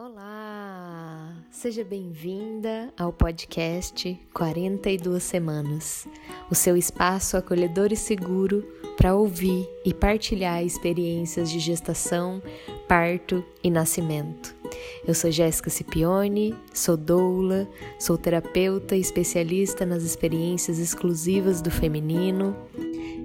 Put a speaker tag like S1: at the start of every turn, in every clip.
S1: Olá! Seja bem-vinda ao podcast 42 Semanas, o seu espaço acolhedor e seguro para ouvir e partilhar experiências de gestação, parto e nascimento. Eu sou Jéssica Cipione, sou doula, sou terapeuta e especialista nas experiências exclusivas do feminino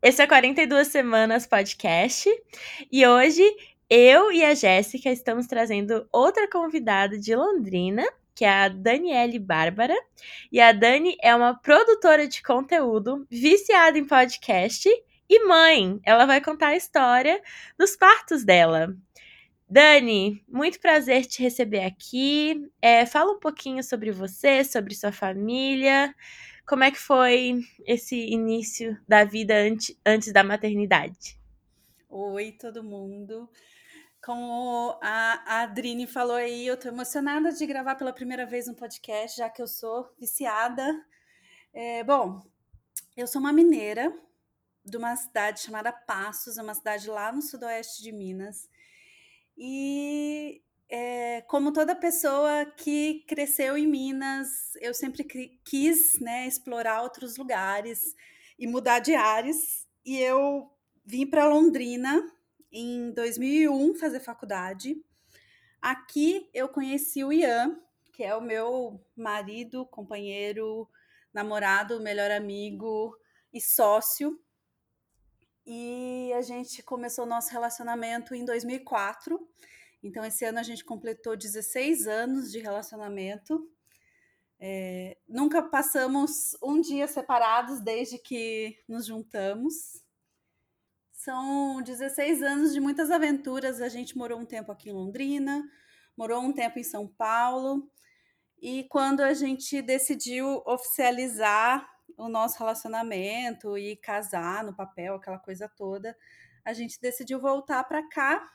S2: Esse é 42 Semanas Podcast e hoje eu e a Jéssica estamos trazendo outra convidada de Londrina, que é a Daniele Bárbara. E a Dani é uma produtora de conteúdo, viciada em podcast e mãe. Ela vai contar a história dos partos dela. Dani, muito prazer te receber aqui. É, fala um pouquinho sobre você, sobre sua família. Como é que foi esse início da vida antes, antes da maternidade?
S3: Oi, todo mundo. Como a Adrine falou aí, eu tô emocionada de gravar pela primeira vez um podcast, já que eu sou viciada. É, bom, eu sou uma mineira de uma cidade chamada Passos, uma cidade lá no sudoeste de Minas. E é, como toda pessoa que cresceu em Minas, eu sempre quis né, explorar outros lugares e mudar de ares. E eu vim para Londrina em 2001 fazer faculdade. Aqui eu conheci o Ian, que é o meu marido, companheiro, namorado, melhor amigo e sócio. E a gente começou nosso relacionamento em 2004 então, esse ano a gente completou 16 anos de relacionamento. É, nunca passamos um dia separados desde que nos juntamos. São 16 anos de muitas aventuras. A gente morou um tempo aqui em Londrina, morou um tempo em São Paulo. E quando a gente decidiu oficializar o nosso relacionamento e casar no papel, aquela coisa toda, a gente decidiu voltar para cá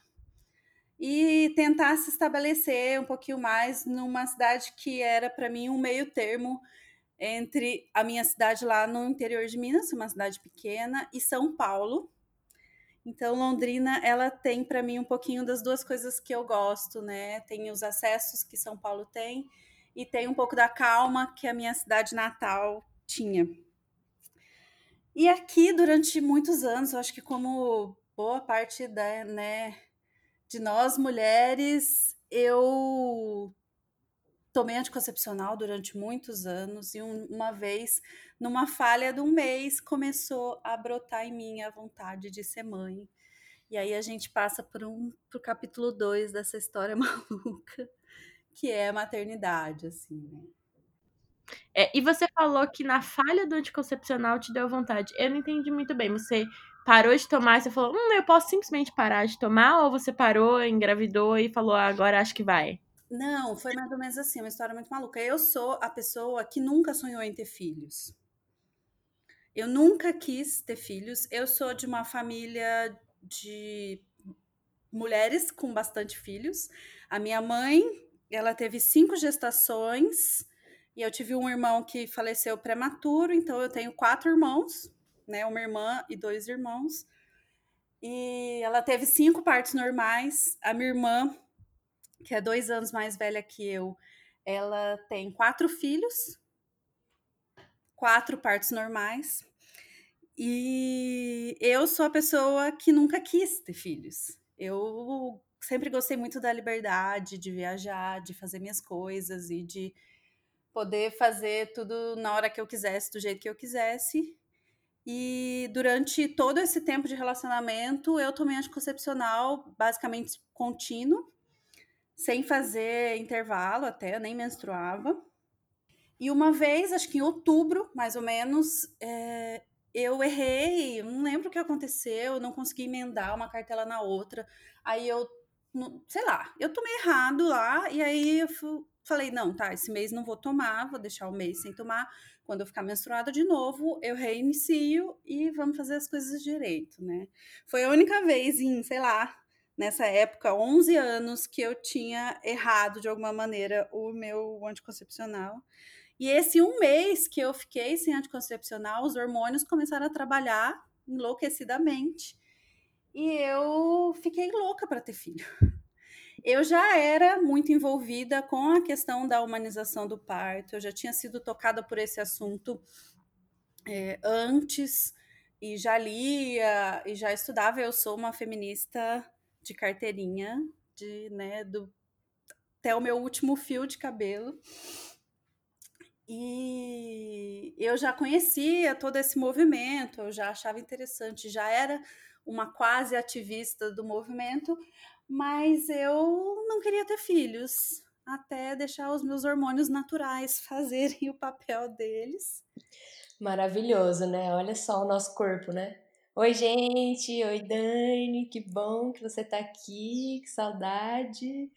S3: e tentar se estabelecer um pouquinho mais numa cidade que era para mim um meio termo entre a minha cidade lá no interior de Minas, uma cidade pequena, e São Paulo. Então, Londrina, ela tem para mim um pouquinho das duas coisas que eu gosto, né? Tem os acessos que São Paulo tem e tem um pouco da calma que a minha cidade natal tinha. E aqui, durante muitos anos, eu acho que como boa parte da, né, de nós mulheres, eu tomei anticoncepcional durante muitos anos e um, uma vez, numa falha de um mês, começou a brotar em mim a vontade de ser mãe. E aí a gente passa por um pro capítulo 2 dessa história maluca, que é a maternidade, assim, né?
S2: É, e você falou que na falha do anticoncepcional te deu vontade. Eu não entendi muito bem. Você parou de tomar e você falou, hum, eu posso simplesmente parar de tomar? Ou você parou, engravidou e falou, ah, agora acho que vai?
S3: Não, foi mais ou menos assim, uma história muito maluca. Eu sou a pessoa que nunca sonhou em ter filhos. Eu nunca quis ter filhos. Eu sou de uma família de mulheres com bastante filhos. A minha mãe, ela teve cinco gestações e eu tive um irmão que faleceu prematuro, então eu tenho quatro irmãos né? Uma irmã e dois irmãos. E ela teve cinco partos normais. A minha irmã, que é dois anos mais velha que eu, ela tem quatro filhos, quatro partos normais. E eu sou a pessoa que nunca quis ter filhos. Eu sempre gostei muito da liberdade de viajar, de fazer minhas coisas e de poder fazer tudo na hora que eu quisesse, do jeito que eu quisesse. E durante todo esse tempo de relacionamento, eu tomei anticoncepcional basicamente contínuo, sem fazer intervalo até, nem menstruava. E uma vez, acho que em outubro, mais ou menos, é, eu errei, não lembro o que aconteceu, não consegui emendar uma cartela na outra. Aí eu, sei lá, eu tomei errado lá, e aí eu falei, não, tá, esse mês não vou tomar, vou deixar o mês sem tomar. Quando eu ficar menstruada de novo, eu reinicio e vamos fazer as coisas direito, né? Foi a única vez em, sei lá, nessa época, 11 anos, que eu tinha errado de alguma maneira o meu anticoncepcional. E esse um mês que eu fiquei sem anticoncepcional, os hormônios começaram a trabalhar enlouquecidamente. E eu fiquei louca para ter filho. Eu já era muito envolvida com a questão da humanização do parto, eu já tinha sido tocada por esse assunto é, antes, e já lia e já estudava. Eu sou uma feminista de carteirinha, de, né, do, até o meu último fio de cabelo. E eu já conhecia todo esse movimento, eu já achava interessante, já era uma quase ativista do movimento, mas eu não queria ter filhos, até deixar os meus hormônios naturais fazerem o papel deles.
S1: Maravilhoso, né? Olha só o nosso corpo, né? Oi, gente! Oi, Dani! Que bom que você tá aqui, que saudade!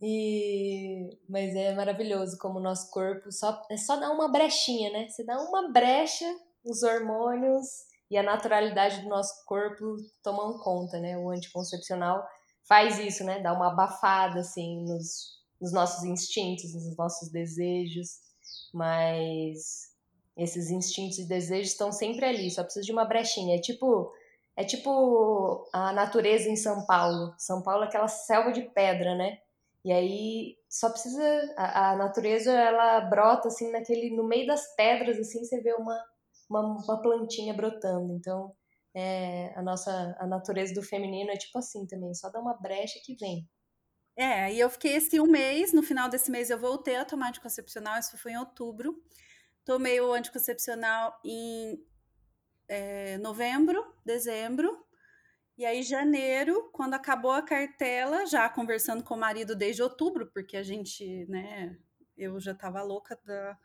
S1: E mas é maravilhoso como o nosso corpo só é só dar uma brechinha, né? Você dá uma brecha, os hormônios e a naturalidade do nosso corpo tomam conta, né? O anticoncepcional faz isso, né? Dá uma abafada assim nos, nos nossos instintos, nos nossos desejos, mas esses instintos e desejos estão sempre ali, só precisa de uma brechinha. É tipo é tipo a natureza em São Paulo. São Paulo é aquela selva de pedra, né? E aí só precisa a, a, natureza ela brota assim naquele no meio das pedras assim você vê uma uma, uma plantinha brotando. Então é, a nossa a natureza do feminino é tipo assim também, só dá uma brecha que vem.
S3: É, e eu fiquei esse um mês, no final desse mês eu voltei a tomar anticoncepcional, isso foi em outubro. Tomei o anticoncepcional em é, novembro, dezembro, e aí, janeiro, quando acabou a cartela, já conversando com o marido desde outubro, porque a gente, né, eu já tava louca da,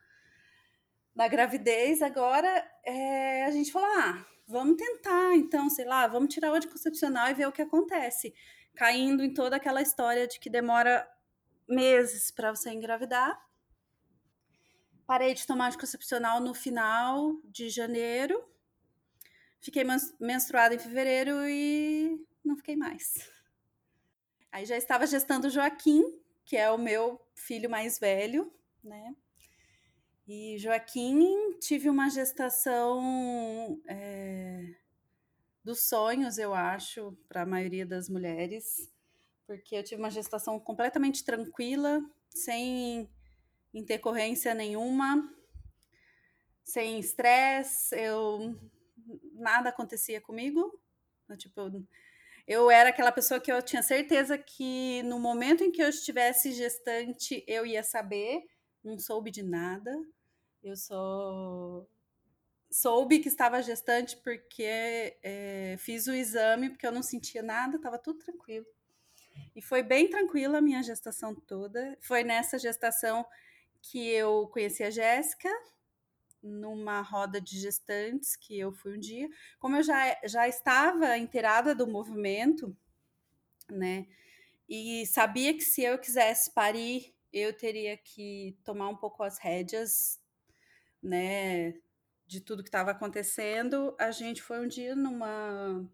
S3: da gravidez, agora é, a gente falou: ah, vamos tentar, então, sei lá, vamos tirar o anticoncepcional e ver o que acontece. Caindo em toda aquela história de que demora meses para você engravidar. Parei de tomar anticoncepcional no final de janeiro Fiquei menstruada em fevereiro e não fiquei mais. Aí já estava gestando o Joaquim, que é o meu filho mais velho, né? E Joaquim tive uma gestação é, dos sonhos, eu acho, para a maioria das mulheres, porque eu tive uma gestação completamente tranquila, sem intercorrência nenhuma, sem estresse. Eu nada acontecia comigo. Tipo, eu era aquela pessoa que eu tinha certeza que no momento em que eu estivesse gestante eu ia saber, não soube de nada. Eu só soube que estava gestante porque é, fiz o exame, porque eu não sentia nada, estava tudo tranquilo. E foi bem tranquila a minha gestação toda. Foi nessa gestação que eu conheci a Jéssica, numa roda de gestantes que eu fui um dia. Como eu já, já estava inteirada do movimento, né? E sabia que se eu quisesse parir, eu teria que tomar um pouco as rédeas, né? De tudo que estava acontecendo. A gente foi um dia numa,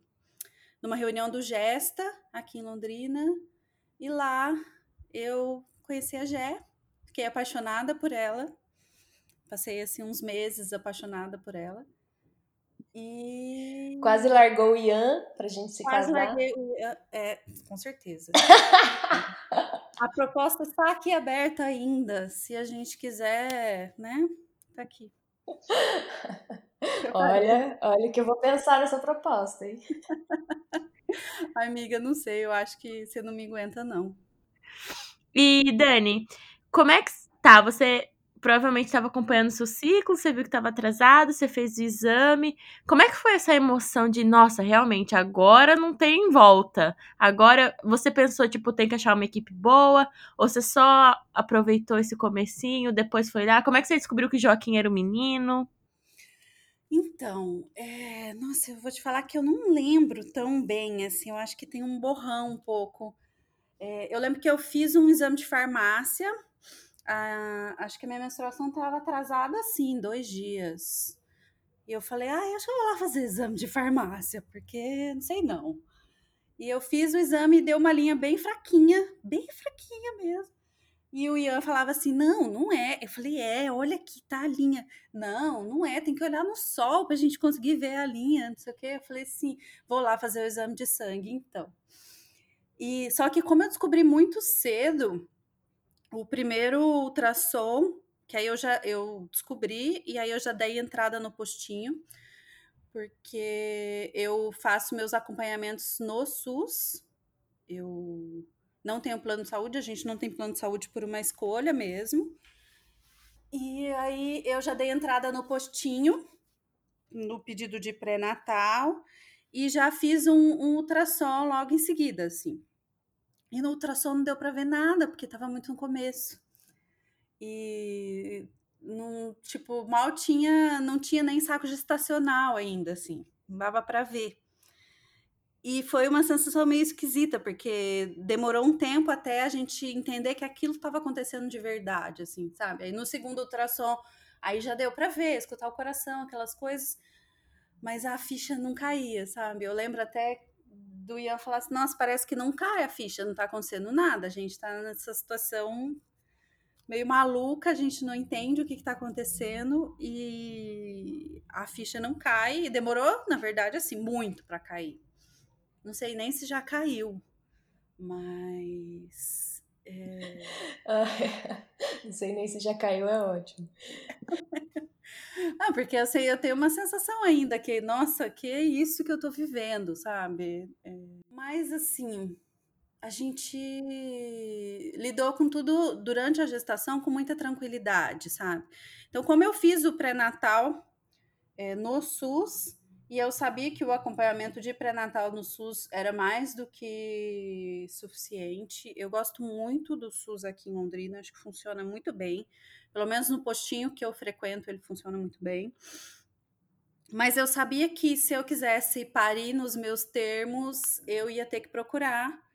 S3: numa reunião do Gesta, aqui em Londrina, e lá eu conheci a Gé, fiquei apaixonada por ela Passei assim uns meses apaixonada por ela. E.
S1: Quase largou o Ian pra gente se
S3: Quase
S1: casar.
S3: Larguei o Ian, é, com certeza. a proposta está aqui aberta ainda. Se a gente quiser, né? Tá aqui.
S1: olha, olha que eu vou pensar nessa proposta, hein?
S3: Amiga, não sei, eu acho que você não me aguenta, não.
S2: E, Dani, como é que tá? Você provavelmente estava acompanhando o seu ciclo, você viu que estava atrasado, você fez o exame. Como é que foi essa emoção de, nossa, realmente, agora não tem volta? Agora você pensou, tipo, tem que achar uma equipe boa? Ou você só aproveitou esse comecinho, depois foi lá? Como é que você descobriu que Joaquim era o menino?
S3: Então, é... nossa, eu vou te falar que eu não lembro tão bem, assim, eu acho que tem um borrão um pouco. É... eu lembro que eu fiz um exame de farmácia, a, acho que a minha menstruação estava atrasada assim, dois dias. E eu falei, ah, acho que eu vou lá fazer exame de farmácia, porque não sei não. E eu fiz o exame e deu uma linha bem fraquinha, bem fraquinha mesmo. E o Ian falava assim: não, não é. Eu falei: é, olha aqui, tá a linha. Não, não é, tem que olhar no sol pra gente conseguir ver a linha, não sei o quê. Eu falei: sim, vou lá fazer o exame de sangue então. E só que, como eu descobri muito cedo, o primeiro ultrassom, que aí eu já eu descobri, e aí eu já dei entrada no postinho, porque eu faço meus acompanhamentos no SUS. Eu não tenho plano de saúde, a gente não tem plano de saúde por uma escolha mesmo. E aí eu já dei entrada no postinho, no pedido de pré-natal, e já fiz um, um ultrassom logo em seguida, assim. E no ultrassom não deu para ver nada, porque estava muito no começo. E não, tipo, mal tinha, não tinha nem saco gestacional ainda, assim. Não dava para ver. E foi uma sensação meio esquisita, porque demorou um tempo até a gente entender que aquilo estava acontecendo de verdade, assim, sabe? Aí no segundo ultrassom, aí já deu para ver, escutar o coração, aquelas coisas, mas a ficha não caía, sabe? Eu lembro até do Ian falar assim: nossa, parece que não cai a ficha, não tá acontecendo nada, a gente tá nessa situação meio maluca, a gente não entende o que, está acontecendo e a ficha não cai. E demorou, na verdade, assim, muito para cair. Não sei nem se já caiu, mas. É...
S1: não sei nem se já caiu, é ótimo.
S3: ah, porque sei, eu tenho uma sensação ainda que, nossa, que é isso que eu tô vivendo, sabe? É... Mas assim, a gente lidou com tudo durante a gestação com muita tranquilidade, sabe? Então, como eu fiz o pré-natal é, no SUS, e eu sabia que o acompanhamento de pré-natal no SUS era mais do que suficiente. Eu gosto muito do SUS aqui em Londrina, acho que funciona muito bem. Pelo menos no postinho que eu frequento, ele funciona muito bem. Mas eu sabia que se eu quisesse parir nos meus termos, eu ia ter que procurar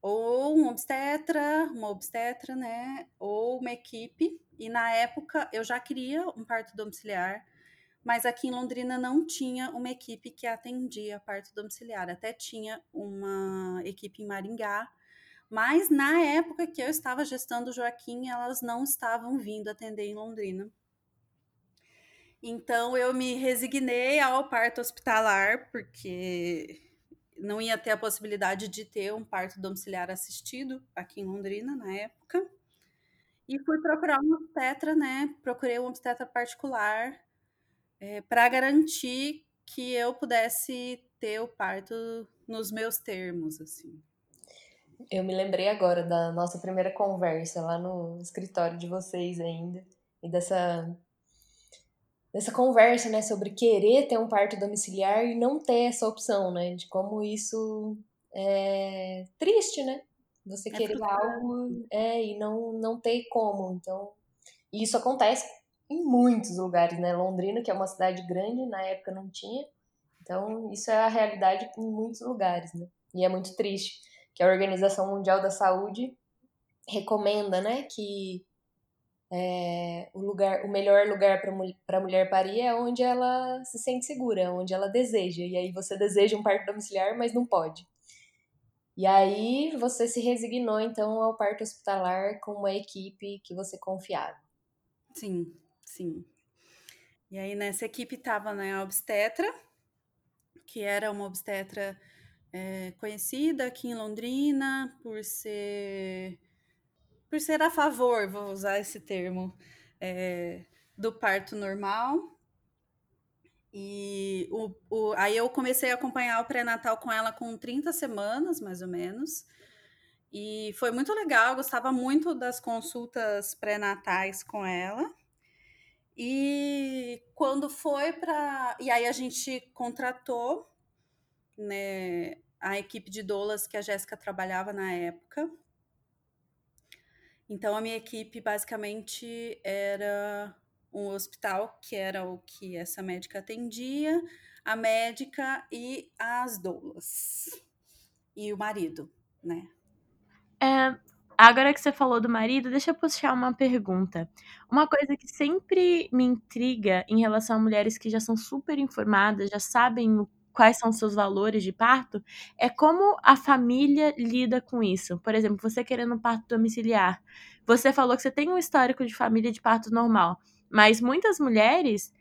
S3: ou um obstetra, uma obstetra, né? Ou uma equipe. E na época eu já queria um parto domiciliar mas aqui em Londrina não tinha uma equipe que atendia parto domiciliar, até tinha uma equipe em Maringá, mas na época que eu estava gestando o Joaquim, elas não estavam vindo atender em Londrina. Então eu me resignei ao parto hospitalar, porque não ia ter a possibilidade de ter um parto domiciliar assistido aqui em Londrina na época. E fui procurar uma obstetra, né? Procurei uma obstetra particular é, para garantir que eu pudesse ter o parto nos meus termos, assim.
S1: Eu me lembrei agora da nossa primeira conversa lá no escritório de vocês ainda e dessa dessa conversa, né, sobre querer ter um parto domiciliar e não ter essa opção, né, de como isso é triste, né? Você é querer algo é, e não não ter como. Então, isso acontece em muitos lugares, né? Londrina, que é uma cidade grande, na época não tinha. Então, isso é a realidade em muitos lugares, né? E é muito triste que a Organização Mundial da Saúde recomenda, né, que é, o lugar, o melhor lugar para a mulher parir é onde ela se sente segura, onde ela deseja. E aí você deseja um parto domiciliar, mas não pode. E aí você se resignou então ao parto hospitalar com uma equipe que você confiava.
S3: Sim, Sim. E aí nessa equipe estava né, a obstetra, que era uma obstetra é, conhecida aqui em Londrina por ser por ser a favor, vou usar esse termo, é, do parto normal. E o, o, aí eu comecei a acompanhar o pré-natal com ela com 30 semanas, mais ou menos. E foi muito legal, gostava muito das consultas pré-natais com ela. E quando foi para. E aí a gente contratou né, a equipe de doulas que a Jéssica trabalhava na época. Então a minha equipe basicamente era um hospital, que era o que essa médica atendia, a médica e as doulas. E o marido, né?
S2: É, Agora que você falou do marido, deixa eu puxar uma pergunta. Uma coisa que sempre me intriga em relação a mulheres que já são super informadas, já sabem quais são os seus valores de parto, é como a família lida com isso. Por exemplo, você querendo um parto domiciliar. Você falou que você tem um histórico de família de parto normal, mas muitas mulheres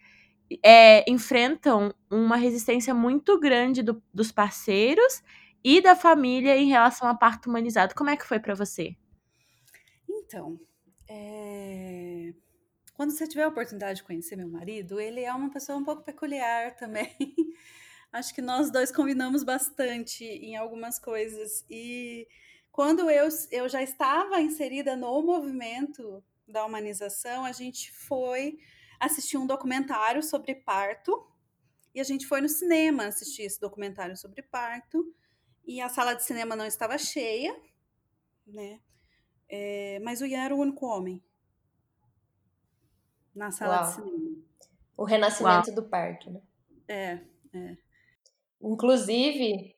S2: é, enfrentam uma resistência muito grande do, dos parceiros e da família em relação a parto humanizado. Como é que foi para você?
S3: Então, é... quando você tiver a oportunidade de conhecer meu marido, ele é uma pessoa um pouco peculiar também. Acho que nós dois combinamos bastante em algumas coisas. E quando eu, eu já estava inserida no movimento da humanização, a gente foi assistir um documentário sobre parto. E a gente foi no cinema assistir esse documentário sobre parto. E a sala de cinema não estava cheia, né? É, mas o Ian era o único homem na sala Uau. de cinema.
S1: O renascimento Uau. do parto, né?
S3: É, é.
S1: Inclusive,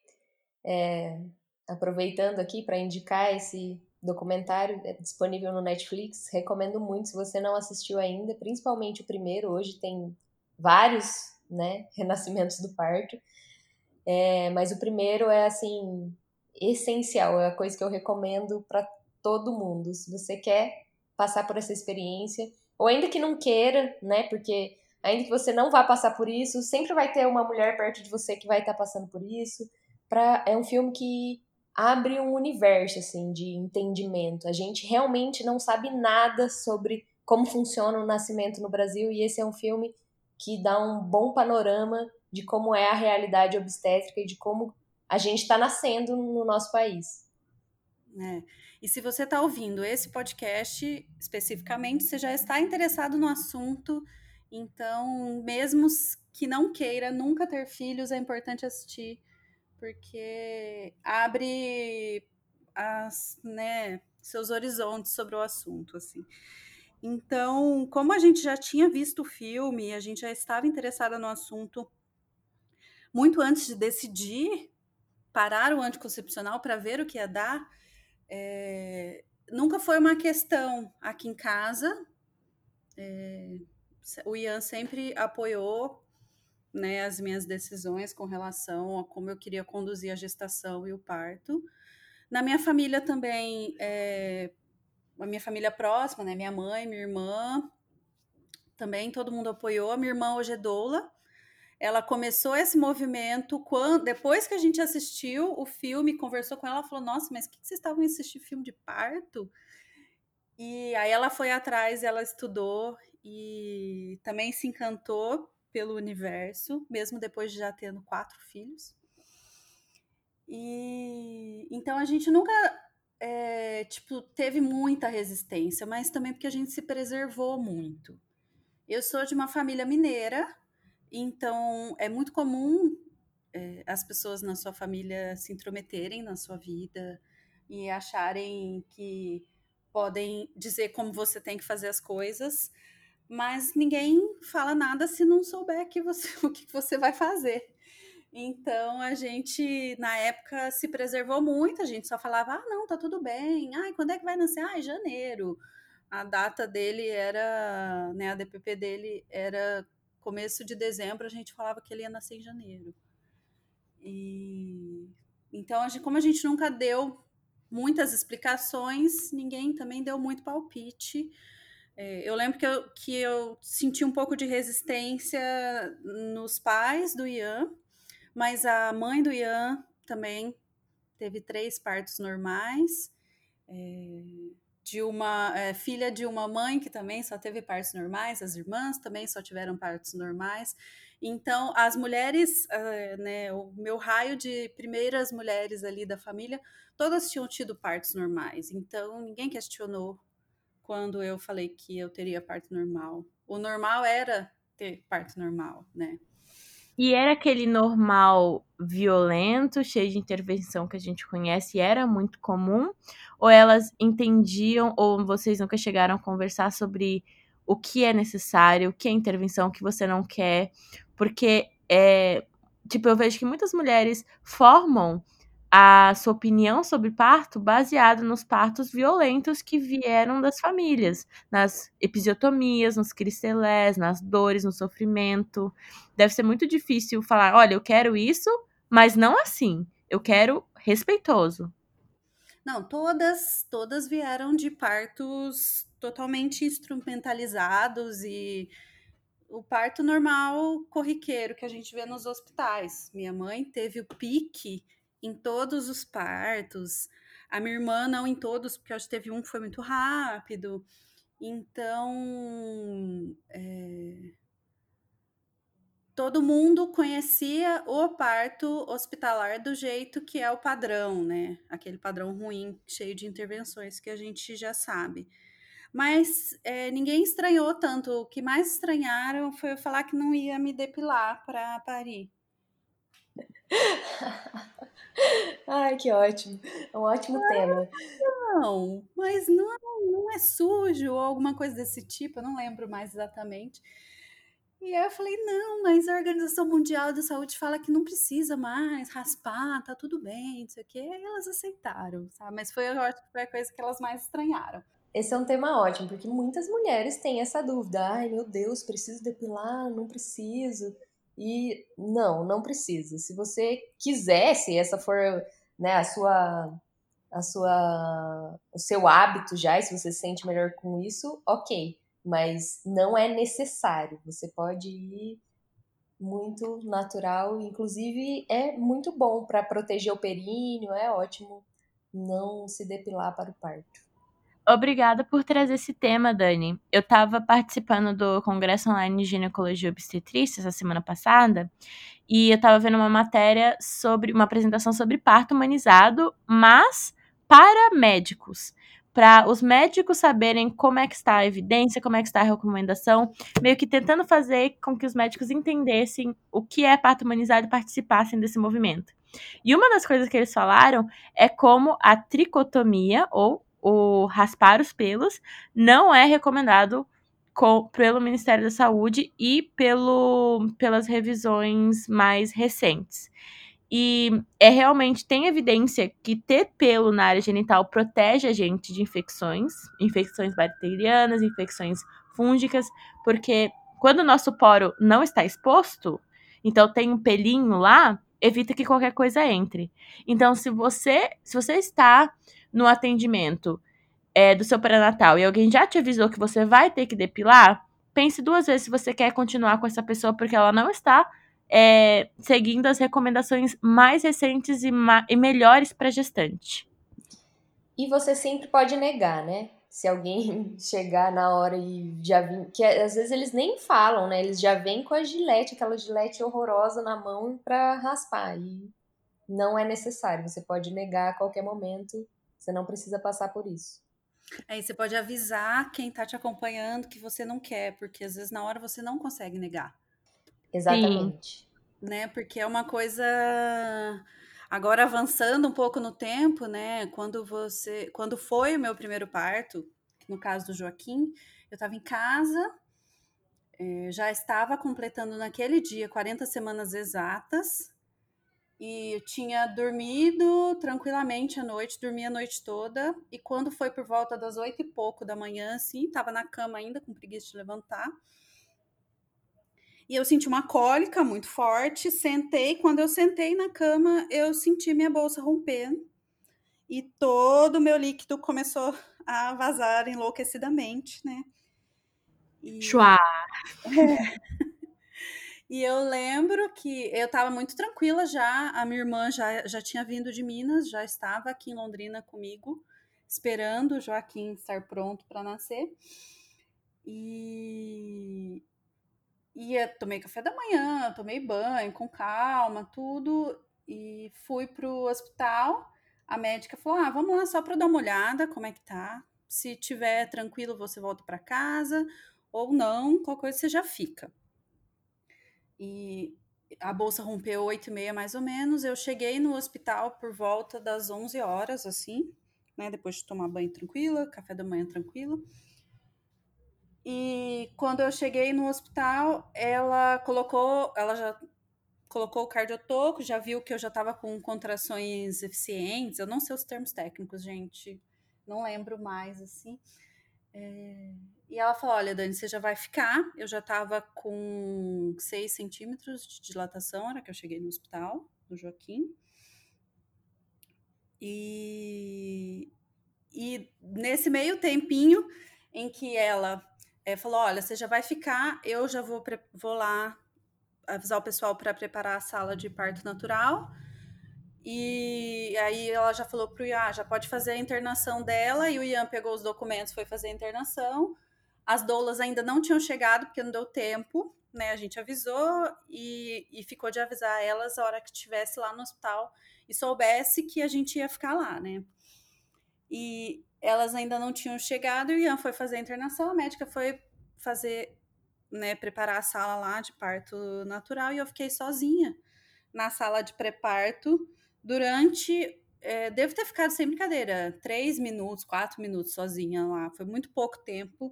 S1: é, aproveitando aqui para indicar esse documentário é disponível no Netflix, recomendo muito se você não assistiu ainda, principalmente o primeiro. Hoje tem vários, né, renascimentos do parto, é, mas o primeiro é assim essencial, é a coisa que eu recomendo para todo mundo. Se você quer passar por essa experiência, ou ainda que não queira, né? Porque ainda que você não vá passar por isso, sempre vai ter uma mulher perto de você que vai estar tá passando por isso. Pra, é um filme que abre um universo assim de entendimento. A gente realmente não sabe nada sobre como funciona o nascimento no Brasil e esse é um filme que dá um bom panorama de como é a realidade obstétrica e de como a gente está nascendo no nosso país.
S3: É. E se você está ouvindo esse podcast especificamente, você já está interessado no assunto. Então, mesmo que não queira nunca ter filhos, é importante assistir, porque abre as, né, seus horizontes sobre o assunto, assim. Então, como a gente já tinha visto o filme, a gente já estava interessada no assunto muito antes de decidir parar o anticoncepcional para ver o que ia dar, é, nunca foi uma questão aqui em casa. É, o Ian sempre apoiou né, as minhas decisões com relação a como eu queria conduzir a gestação e o parto. Na minha família também, é, a minha família próxima, né, minha mãe, minha irmã, também todo mundo apoiou. A minha irmã hoje é doula, ela começou esse movimento quando depois que a gente assistiu o filme, conversou com ela, falou: "Nossa, mas que, que vocês estavam assistindo filme de parto?" E aí ela foi atrás, ela estudou e também se encantou pelo universo, mesmo depois de já tendo quatro filhos. E então a gente nunca é, tipo teve muita resistência, mas também porque a gente se preservou muito. Eu sou de uma família mineira, então, é muito comum é, as pessoas na sua família se intrometerem na sua vida e acharem que podem dizer como você tem que fazer as coisas, mas ninguém fala nada se não souber que você, o que você vai fazer. Então a gente na época se preservou muito, a gente só falava: "Ah, não, tá tudo bem. Ai, quando é que vai nascer? Ah, janeiro". A data dele era, né, a DPP dele era começo de dezembro a gente falava que ele ia nascer em janeiro. E então, a gente, como a gente nunca deu muitas explicações, ninguém também deu muito palpite. É, eu lembro que eu, que eu senti um pouco de resistência nos pais do Ian, mas a mãe do Ian também teve três partos normais. É, de uma é, filha de uma mãe que também só teve partos normais, as irmãs também só tiveram partos normais. Então, as mulheres, uh, né, o meu raio de primeiras mulheres ali da família, todas tinham tido partos normais. Então, ninguém questionou quando eu falei que eu teria parto normal. O normal era ter parto normal, né?
S2: E era aquele normal violento, cheio de intervenção que a gente conhece, era muito comum? Ou elas entendiam, ou vocês nunca chegaram a conversar sobre o que é necessário, o que é intervenção, o que você não quer? Porque, é, tipo, eu vejo que muitas mulheres formam a sua opinião sobre parto baseado nos partos violentos que vieram das famílias, nas episiotomias, nos cristelés, nas dores, no sofrimento. Deve ser muito difícil falar, olha, eu quero isso, mas não assim. Eu quero respeitoso.
S3: Não, todas, todas vieram de partos totalmente instrumentalizados e o parto normal corriqueiro que a gente vê nos hospitais. Minha mãe teve o pique em todos os partos. A minha irmã não em todos, porque acho que teve um que foi muito rápido. Então, é... todo mundo conhecia o parto hospitalar do jeito que é o padrão, né? Aquele padrão ruim, cheio de intervenções que a gente já sabe. Mas é, ninguém estranhou tanto. O que mais estranharam foi eu falar que não ia me depilar para parir.
S1: Ai, que ótimo. É um ótimo tema.
S3: Não, mas não, não é sujo ou alguma coisa desse tipo, eu não lembro mais exatamente. E aí eu falei, não, mas a Organização Mundial da Saúde fala que não precisa mais raspar, tá tudo bem, não sei o quê. Aí elas aceitaram, sabe? Mas foi, eu acho que foi a coisa que elas mais estranharam.
S1: Esse é um tema ótimo, porque muitas mulheres têm essa dúvida. Ai, meu Deus, preciso depilar? Não preciso. E não, não precisa. Se você quiser, se essa for né, a sua a sua o seu hábito já, e se você se sente melhor com isso, OK, mas não é necessário. Você pode ir muito natural, inclusive é muito bom para proteger o períneo, é ótimo não se depilar para o parto.
S2: Obrigada por trazer esse tema, Dani. Eu estava participando do Congresso Online de Ginecologia e Obstetrícia essa semana passada e eu estava vendo uma matéria sobre uma apresentação sobre parto humanizado, mas para médicos. Para os médicos saberem como é que está a evidência, como é que está a recomendação, meio que tentando fazer com que os médicos entendessem o que é parto humanizado e participassem desse movimento. E uma das coisas que eles falaram é como a tricotomia, ou o raspar os pelos não é recomendado com, pelo Ministério da Saúde e pelo, pelas revisões mais recentes. E é realmente tem evidência que ter pelo na área genital protege a gente de infecções, infecções bacterianas, infecções fúngicas, porque quando o nosso poro não está exposto, então tem um pelinho lá, evita que qualquer coisa entre. Então, se você, se você está no atendimento é, do seu pré-natal e alguém já te avisou que você vai ter que depilar, pense duas vezes se você quer continuar com essa pessoa, porque ela não está é, seguindo as recomendações mais recentes e, ma e melhores para gestante.
S1: E você sempre pode negar, né? Se alguém chegar na hora e já vir. Que às vezes eles nem falam, né? Eles já vêm com a gilete, aquela gilete horrorosa na mão para raspar. E não é necessário. Você pode negar a qualquer momento você não precisa passar por isso.
S3: Aí você pode avisar quem está te acompanhando que você não quer, porque às vezes na hora você não consegue negar.
S1: Exatamente. Sim.
S3: Né? Porque é uma coisa agora avançando um pouco no tempo, né? Quando você, quando foi o meu primeiro parto, no caso do Joaquim, eu estava em casa, eh, já estava completando naquele dia 40 semanas exatas e tinha dormido tranquilamente à noite, dormia a noite toda. E quando foi por volta das oito e pouco da manhã, assim, tava na cama ainda, com preguiça de levantar. E eu senti uma cólica muito forte, sentei. Quando eu sentei na cama, eu senti minha bolsa rompendo. E todo o meu líquido começou a vazar enlouquecidamente, né?
S2: E... Chua!
S3: É. E eu lembro que eu estava muito tranquila já, a minha irmã já, já tinha vindo de Minas, já estava aqui em Londrina comigo, esperando o Joaquim estar pronto para nascer. E, e eu tomei café da manhã, tomei banho com calma, tudo, e fui para o hospital. A médica falou: Ah, vamos lá só para dar uma olhada como é que tá. Se tiver tranquilo, você volta para casa, ou não, qualquer coisa você já fica e a bolsa rompeu oito e meia mais ou menos. Eu cheguei no hospital por volta das 11 horas, assim, né? Depois de tomar banho tranquila, café da manhã tranquilo. E quando eu cheguei no hospital, ela colocou, ela já colocou o cardiotoco, já viu que eu já estava com contrações eficientes. Eu não sei os termos técnicos, gente. Não lembro mais, assim. É... E ela falou: Olha, Dani, você já vai ficar. Eu já estava com 6 centímetros de dilatação, era que eu cheguei no hospital, do Joaquim. E, e nesse meio tempinho em que ela é, falou: Olha, você já vai ficar, eu já vou, vou lá avisar o pessoal para preparar a sala de parto natural. E aí ela já falou pro Ian, já pode fazer a internação dela, e o Ian pegou os documentos, foi fazer a internação. As doulas ainda não tinham chegado, porque não deu tempo, né? A gente avisou e, e ficou de avisar elas a hora que estivesse lá no hospital e soubesse que a gente ia ficar lá, né? E elas ainda não tinham chegado, e o Ian foi fazer a internação, a médica foi fazer, né, preparar a sala lá de parto natural, e eu fiquei sozinha na sala de pré-parto durante. É, devo ter ficado sem brincadeira, três minutos, quatro minutos sozinha lá. Foi muito pouco tempo.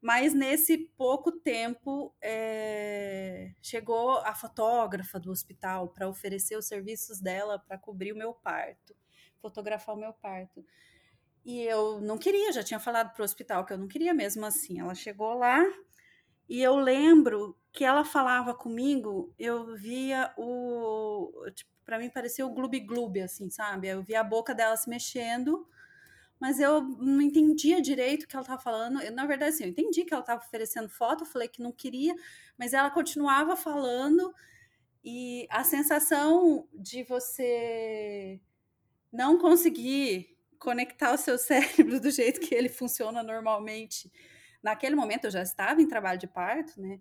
S3: Mas nesse pouco tempo é, chegou a fotógrafa do hospital para oferecer os serviços dela para cobrir o meu parto, fotografar o meu parto. E eu não queria, já tinha falado para o hospital que eu não queria mesmo assim. Ela chegou lá e eu lembro que ela falava comigo, eu via o. Tipo, para mim parecia o gloob gloob, assim, sabe? Eu via a boca dela se mexendo, mas eu não entendia direito o que ela estava falando. Eu, na verdade, assim, eu entendi que ela estava oferecendo foto, falei que não queria, mas ela continuava falando e a sensação de você não conseguir conectar o seu cérebro do jeito que ele funciona normalmente. Naquele momento eu já estava em trabalho de parto, né?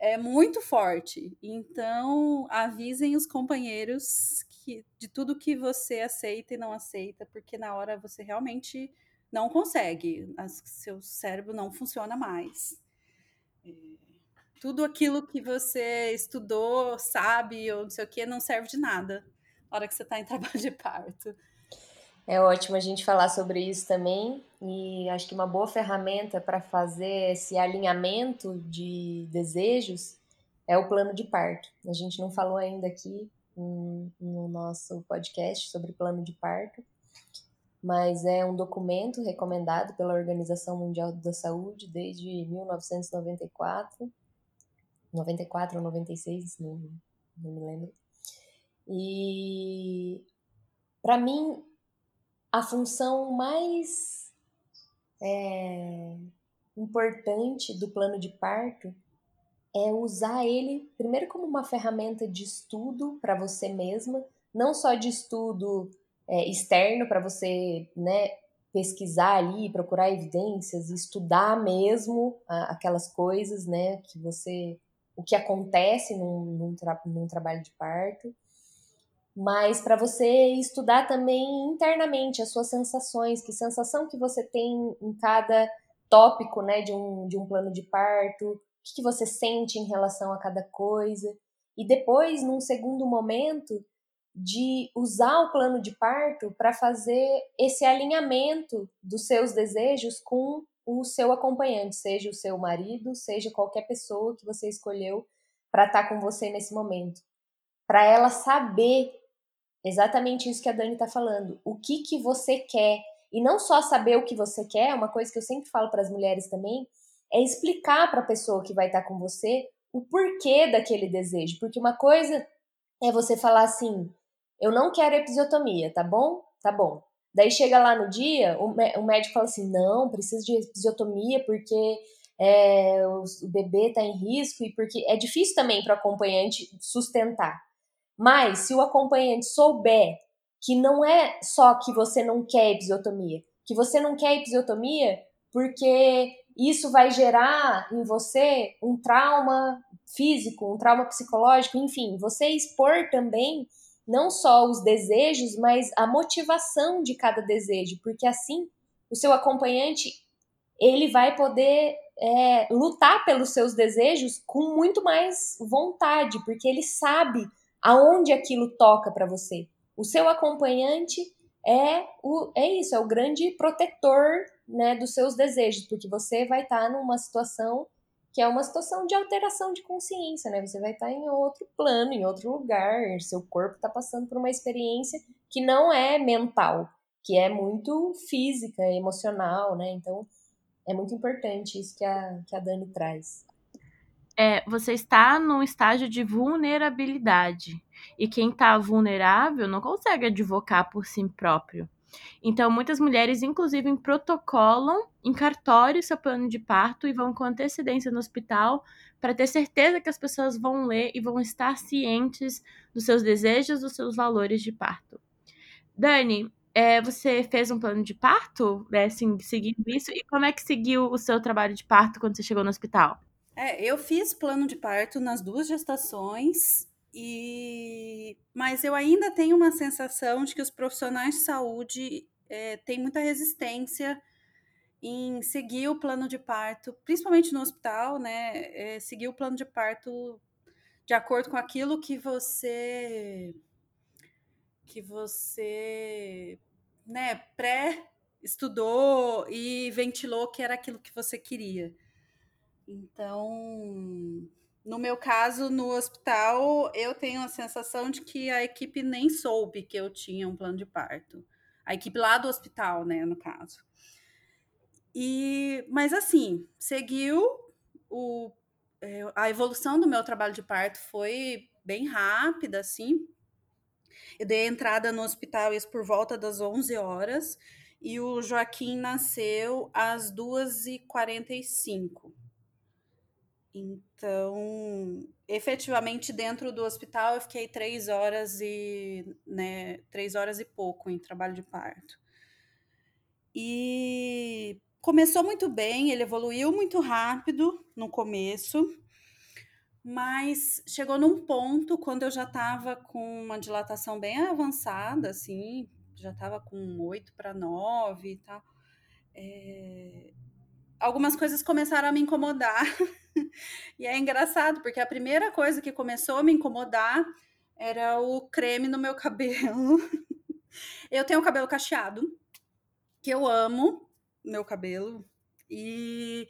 S3: é muito forte. Então, avisem os companheiros que, de tudo que você aceita e não aceita, porque na hora você realmente não consegue, seu cérebro não funciona mais. É, tudo aquilo que você estudou, sabe, ou não sei o que, não serve de nada na hora que você está em trabalho de parto.
S1: É ótimo a gente falar sobre isso também, e acho que uma boa ferramenta para fazer esse alinhamento de desejos é o plano de parto. A gente não falou ainda aqui no nosso podcast sobre plano de parto, mas é um documento recomendado pela Organização Mundial da Saúde desde 1994, 94 ou 96, não, não me lembro. E para mim a função mais é, importante do plano de parto é usar ele primeiro como uma ferramenta de estudo para você mesma, não só de estudo é, externo para você né, pesquisar ali, procurar evidências, estudar mesmo a, aquelas coisas, né, que você, o que acontece num, num, tra, num trabalho de parto, mas para você estudar também internamente as suas sensações, que sensação que você tem em cada tópico, né, de um, de um plano de parto, o que, você sente em relação a cada coisa, e depois, num segundo momento, de usar o plano de parto para fazer esse alinhamento dos seus desejos com o seu acompanhante, seja o seu marido, seja qualquer pessoa que você escolheu para estar tá com você nesse momento. Para ela saber Exatamente isso que a Dani está falando. O que que você quer? E não só saber o que você quer, uma coisa que eu sempre falo para as mulheres também, é explicar para a pessoa que vai estar tá com você o porquê daquele desejo. Porque uma coisa é você falar assim: eu não quero episiotomia, tá bom? Tá bom. Daí chega lá no dia, o médico fala assim: não, precisa de episiotomia porque é, o bebê está em risco e porque é difícil também para o acompanhante sustentar. Mas se o acompanhante souber que não é só que você não quer episiotomia, que você não quer episiotomia porque isso vai gerar em você um trauma físico, um trauma psicológico, enfim, você expor também não só os desejos, mas a motivação de cada desejo, porque assim o seu acompanhante ele vai poder é, lutar pelos seus desejos com muito mais vontade, porque ele sabe aonde aquilo toca para você. O seu acompanhante é o é isso, é o grande protetor, né, dos seus desejos, porque você vai estar tá numa situação que é uma situação de alteração de consciência, né? Você vai estar em outro plano, em outro lugar, seu corpo está passando por uma experiência que não é mental, que é muito física, emocional, né? Então, é muito importante isso que a, que a Dani traz.
S2: É, você está num estágio de vulnerabilidade. E quem está vulnerável não consegue advocar por si próprio. Então, muitas mulheres, inclusive, protocolam em cartório seu plano de parto e vão com antecedência no hospital para ter certeza que as pessoas vão ler e vão estar cientes dos seus desejos, dos seus valores de parto. Dani, é, você fez um plano de parto, né, assim, seguindo isso, e como é que seguiu o seu trabalho de parto quando você chegou no hospital?
S3: É, eu fiz plano de parto nas duas gestações e mas eu ainda tenho uma sensação de que os profissionais de saúde é, têm muita resistência em seguir o plano de parto, principalmente no hospital, né? É, seguir o plano de parto de acordo com aquilo que você que você né, pré estudou e ventilou que era aquilo que você queria. Então, no meu caso, no hospital, eu tenho a sensação de que a equipe nem soube que eu tinha um plano de parto. A equipe lá do hospital, né, no caso. E, mas assim, seguiu o, é, a evolução do meu trabalho de parto foi bem rápida, assim. Eu dei entrada no hospital isso por volta das 11 horas e o Joaquim nasceu às 2h45. Então, efetivamente, dentro do hospital, eu fiquei três horas e, né, três horas e pouco em trabalho de parto. E começou muito bem, ele evoluiu muito rápido no começo, mas chegou num ponto quando eu já estava com uma dilatação bem avançada, assim, já estava com oito para nove e tal. É... Algumas coisas começaram a me incomodar e é engraçado, porque a primeira coisa que começou a me incomodar era o creme no meu cabelo. eu tenho o cabelo cacheado, que eu amo meu cabelo, e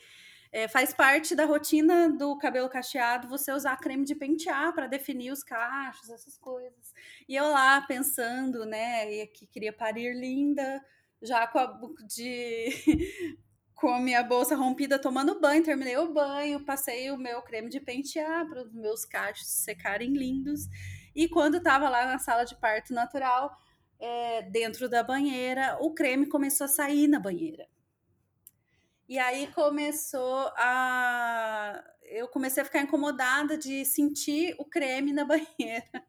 S3: é, faz parte da rotina do cabelo cacheado você usar creme de pentear para definir os cachos, essas coisas. E eu lá pensando, né, que queria parir linda, já com a de com a minha bolsa rompida, tomando banho, terminei o banho, passei o meu creme de pentear para os meus cachos secarem lindos. E quando estava lá na sala de parto natural, é, dentro da banheira, o creme começou a sair na banheira. E aí começou a. Eu comecei a ficar incomodada de sentir o creme na banheira.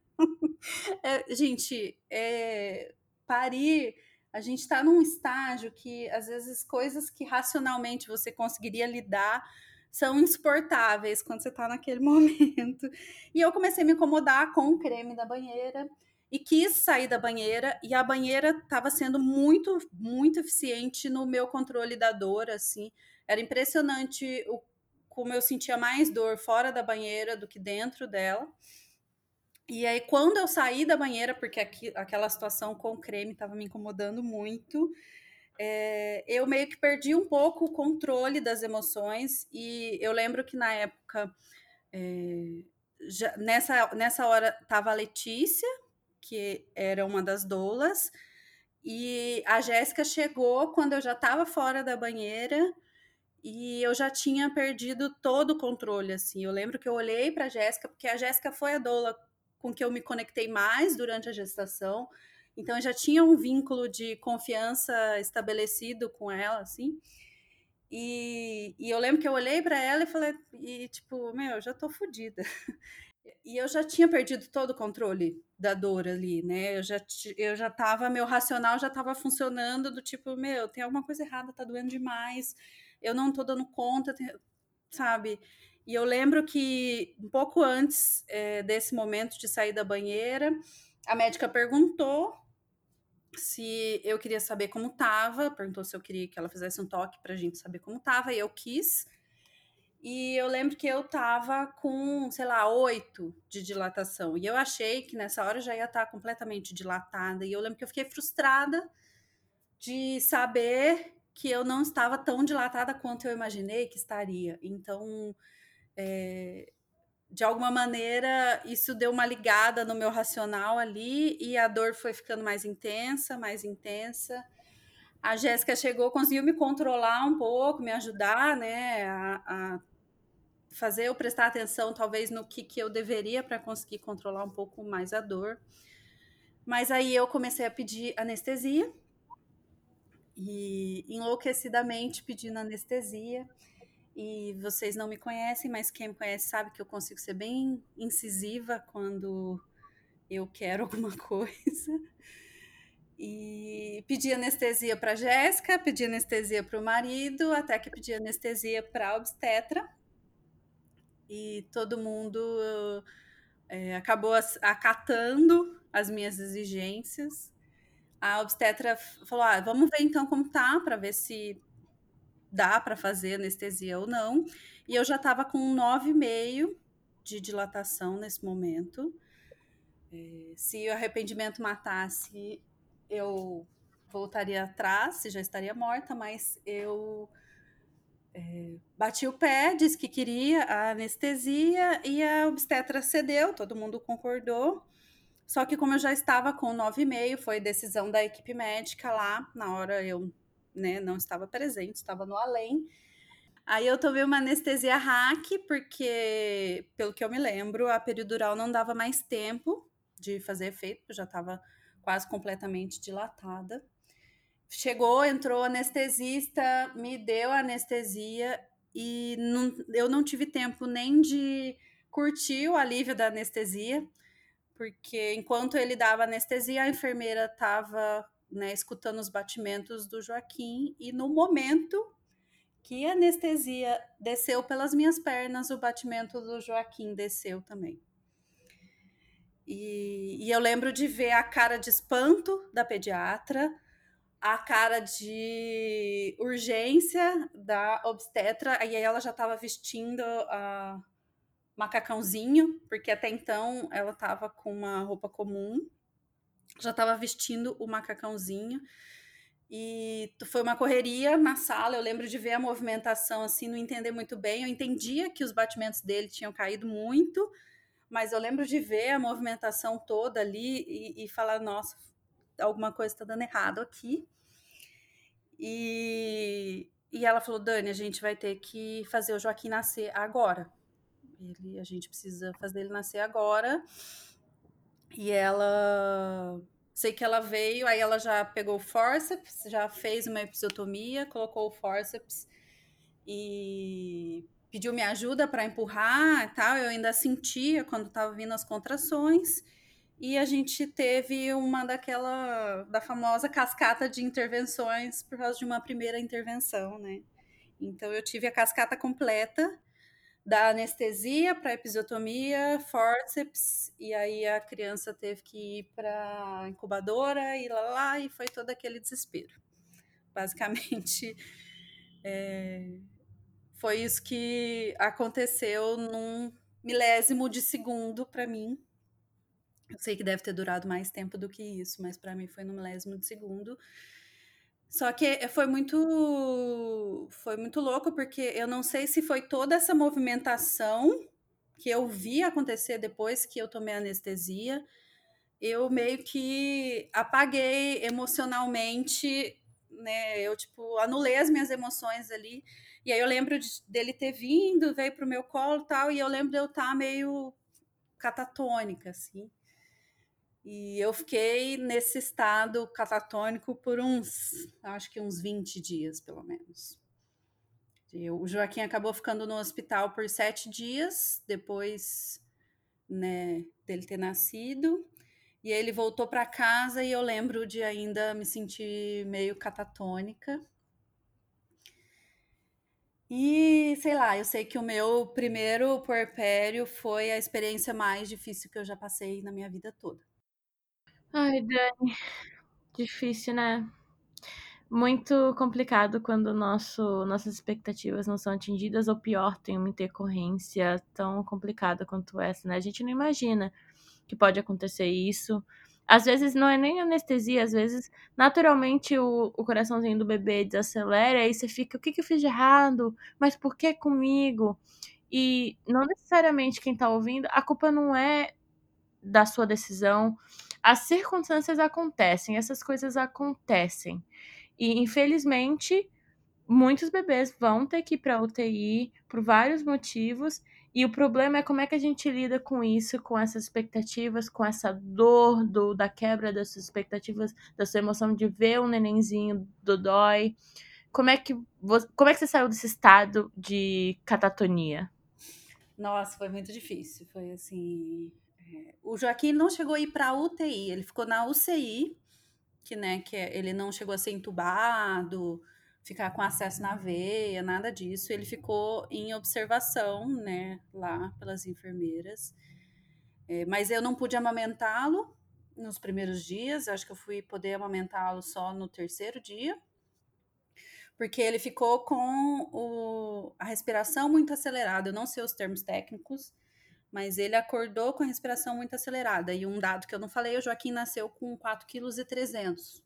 S3: é, gente, é, parir a gente está num estágio que às vezes coisas que racionalmente você conseguiria lidar são insuportáveis quando você está naquele momento. E eu comecei a me incomodar com o creme da banheira e quis sair da banheira e a banheira estava sendo muito muito eficiente no meu controle da dor assim era impressionante o como eu sentia mais dor fora da banheira do que dentro dela e aí, quando eu saí da banheira, porque aqui, aquela situação com creme estava me incomodando muito, é, eu meio que perdi um pouco o controle das emoções. E eu lembro que na época, é, já, nessa, nessa hora, estava a Letícia, que era uma das doulas, e a Jéssica chegou quando eu já estava fora da banheira e eu já tinha perdido todo o controle, assim. Eu lembro que eu olhei para a Jéssica, porque a Jéssica foi a doula com que eu me conectei mais durante a gestação. Então eu já tinha um vínculo de confiança estabelecido com ela, assim. E, e eu lembro que eu olhei para ela e falei, e tipo, meu, já tô fodida. E eu já tinha perdido todo o controle da dor ali, né? Eu já, eu já tava, meu racional já tava funcionando do tipo, meu, tem alguma coisa errada, tá doendo demais, eu não tô dando conta, sabe? E eu lembro que um pouco antes é, desse momento de sair da banheira, a médica perguntou se eu queria saber como estava, perguntou se eu queria que ela fizesse um toque para a gente saber como estava, e eu quis. E eu lembro que eu tava com, sei lá, oito de dilatação. E eu achei que nessa hora já ia estar tá completamente dilatada. E eu lembro que eu fiquei frustrada de saber que eu não estava tão dilatada quanto eu imaginei que estaria. Então, é, de alguma maneira, isso deu uma ligada no meu racional ali e a dor foi ficando mais intensa, mais intensa. A Jéssica chegou, conseguiu me controlar um pouco, me ajudar, né, a, a fazer eu prestar atenção, talvez, no que, que eu deveria para conseguir controlar um pouco mais a dor. Mas aí eu comecei a pedir anestesia e enlouquecidamente pedindo anestesia. E vocês não me conhecem, mas quem me conhece sabe que eu consigo ser bem incisiva quando eu quero alguma coisa. E pedi anestesia para Jéssica, pedi anestesia para o marido, até que pedi anestesia para obstetra. E todo mundo é, acabou acatando as minhas exigências. A obstetra falou: ah, vamos ver então como tá, para ver se dá para fazer anestesia ou não. E eu já estava com 9,5 de dilatação nesse momento. É, se o arrependimento matasse, eu voltaria atrás, já estaria morta, mas eu é, bati o pé, disse que queria a anestesia e a obstetra cedeu, todo mundo concordou. Só que como eu já estava com 9,5, foi decisão da equipe médica lá, na hora eu né, não estava presente, estava no além. Aí eu tomei uma anestesia hack, porque, pelo que eu me lembro, a peridural não dava mais tempo de fazer efeito, já estava quase completamente dilatada. Chegou, entrou o anestesista, me deu a anestesia e não, eu não tive tempo nem de curtir o alívio da anestesia, porque enquanto ele dava anestesia, a enfermeira estava né, escutando os batimentos do Joaquim, e no momento que a anestesia desceu pelas minhas pernas, o batimento do Joaquim desceu também. E, e, eu lembro de ver a cara de espanto da pediatra, a cara de urgência da obstetra, e aí ela já estava vestindo a macacãozinho, porque até então ela estava com uma roupa comum, já estava vestindo o macacãozinho. E foi uma correria na sala. Eu lembro de ver a movimentação assim, não entender muito bem. Eu entendia que os batimentos dele tinham caído muito, mas eu lembro de ver a movimentação toda ali e, e falar: nossa, alguma coisa está dando errado aqui. E, e ela falou: Dani, a gente vai ter que fazer o Joaquim nascer agora. Ele, a gente precisa fazer ele nascer agora. E ela. Sei que ela veio, aí ela já pegou o forceps, já fez uma episiotomia, colocou o forceps e pediu minha ajuda para empurrar e tal. Eu ainda sentia quando estava vindo as contrações. E a gente teve uma daquela da famosa cascata de intervenções por causa de uma primeira intervenção, né? Então eu tive a cascata completa da anestesia para episiotomia, forceps, e aí a criança teve que ir para incubadora e lá, lá, e foi todo aquele desespero. Basicamente, é, foi isso que aconteceu num milésimo de segundo para mim. Eu sei que deve ter durado mais tempo do que isso, mas para mim foi no milésimo de segundo. Só que foi muito foi muito louco porque eu não sei se foi toda essa movimentação que eu vi acontecer depois que eu tomei anestesia, eu meio que apaguei emocionalmente, né? Eu tipo anulei as minhas emoções ali. E aí eu lembro de, dele ter vindo, veio pro meu colo, tal, e eu lembro de eu estar tá meio catatônica assim. E eu fiquei nesse estado catatônico por uns, acho que uns 20 dias, pelo menos. o Joaquim acabou ficando no hospital por sete dias, depois né, dele ter nascido. E ele voltou para casa e eu lembro de ainda me sentir meio catatônica. E sei lá, eu sei que o meu primeiro puerpério foi a experiência mais difícil que eu já passei na minha vida toda.
S2: Ai, Dani, difícil, né? Muito complicado quando nosso, nossas expectativas não são atingidas, ou pior, tem uma intercorrência tão complicada quanto essa, né? A gente não imagina que pode acontecer isso. às vezes não é nem anestesia, às vezes naturalmente o, o coraçãozinho do bebê desacelera e você fica, o que, que eu fiz de errado? Mas por que comigo? E não necessariamente quem tá ouvindo, a culpa não é da sua decisão. As circunstâncias acontecem, essas coisas acontecem. E infelizmente, muitos bebês vão ter que ir para UTI por vários motivos. E o problema é como é que a gente lida com isso, com essas expectativas, com essa dor do, da quebra das suas expectativas, da sua emoção de ver um nenenzinho do dói. Como é que você, como é que você saiu desse estado de catatonia?
S3: Nossa, foi muito difícil. Foi assim. É... O Joaquim não chegou a ir para UTI, ele ficou na UCI, que, né, que é, ele não chegou a ser entubado, ficar com acesso na veia, nada disso. Ele ficou em observação, né, lá pelas enfermeiras. É, mas eu não pude amamentá-lo nos primeiros dias, acho que eu fui poder amamentá-lo só no terceiro dia porque ele ficou com o, a respiração muito acelerada. Eu não sei os termos técnicos, mas ele acordou com a respiração muito acelerada. E um dado que eu não falei, o Joaquim nasceu com 4,3 kg.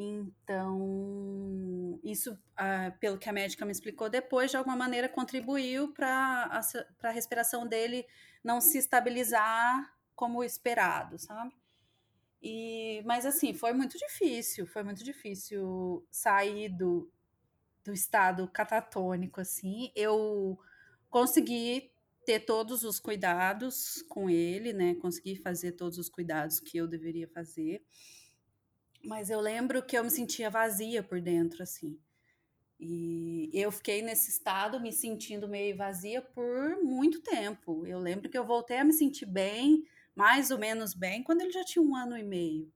S3: Então, isso, ah, pelo que a médica me explicou depois, de alguma maneira contribuiu para a respiração dele não se estabilizar como esperado, sabe? E, mas assim, foi muito difícil, foi muito difícil sair do, do estado catatônico, assim. Eu consegui ter todos os cuidados com ele, né? Consegui fazer todos os cuidados que eu deveria fazer. Mas eu lembro que eu me sentia vazia por dentro, assim. E eu fiquei nesse estado, me sentindo meio vazia por muito tempo. Eu lembro que eu voltei a me sentir bem mais ou menos bem quando ele já tinha um ano e meio.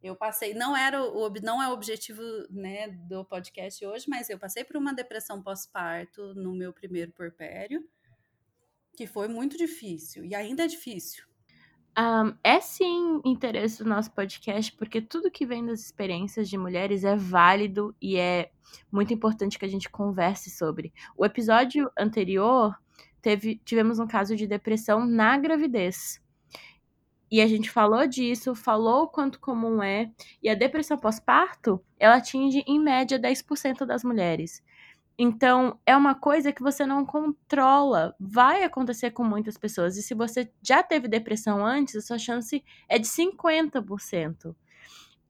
S3: Eu passei, não era o não é o objetivo né, do podcast hoje, mas eu passei por uma depressão pós-parto no meu primeiro porpério, que foi muito difícil e ainda é difícil.
S2: Um, é sim interesse do nosso podcast, porque tudo que vem das experiências de mulheres é válido e é muito importante que a gente converse sobre. O episódio anterior teve, tivemos um caso de depressão na gravidez. E a gente falou disso, falou o quanto comum é. E a depressão pós-parto, ela atinge em média 10% das mulheres. Então, é uma coisa que você não controla. Vai acontecer com muitas pessoas. E se você já teve depressão antes, a sua chance é de 50%.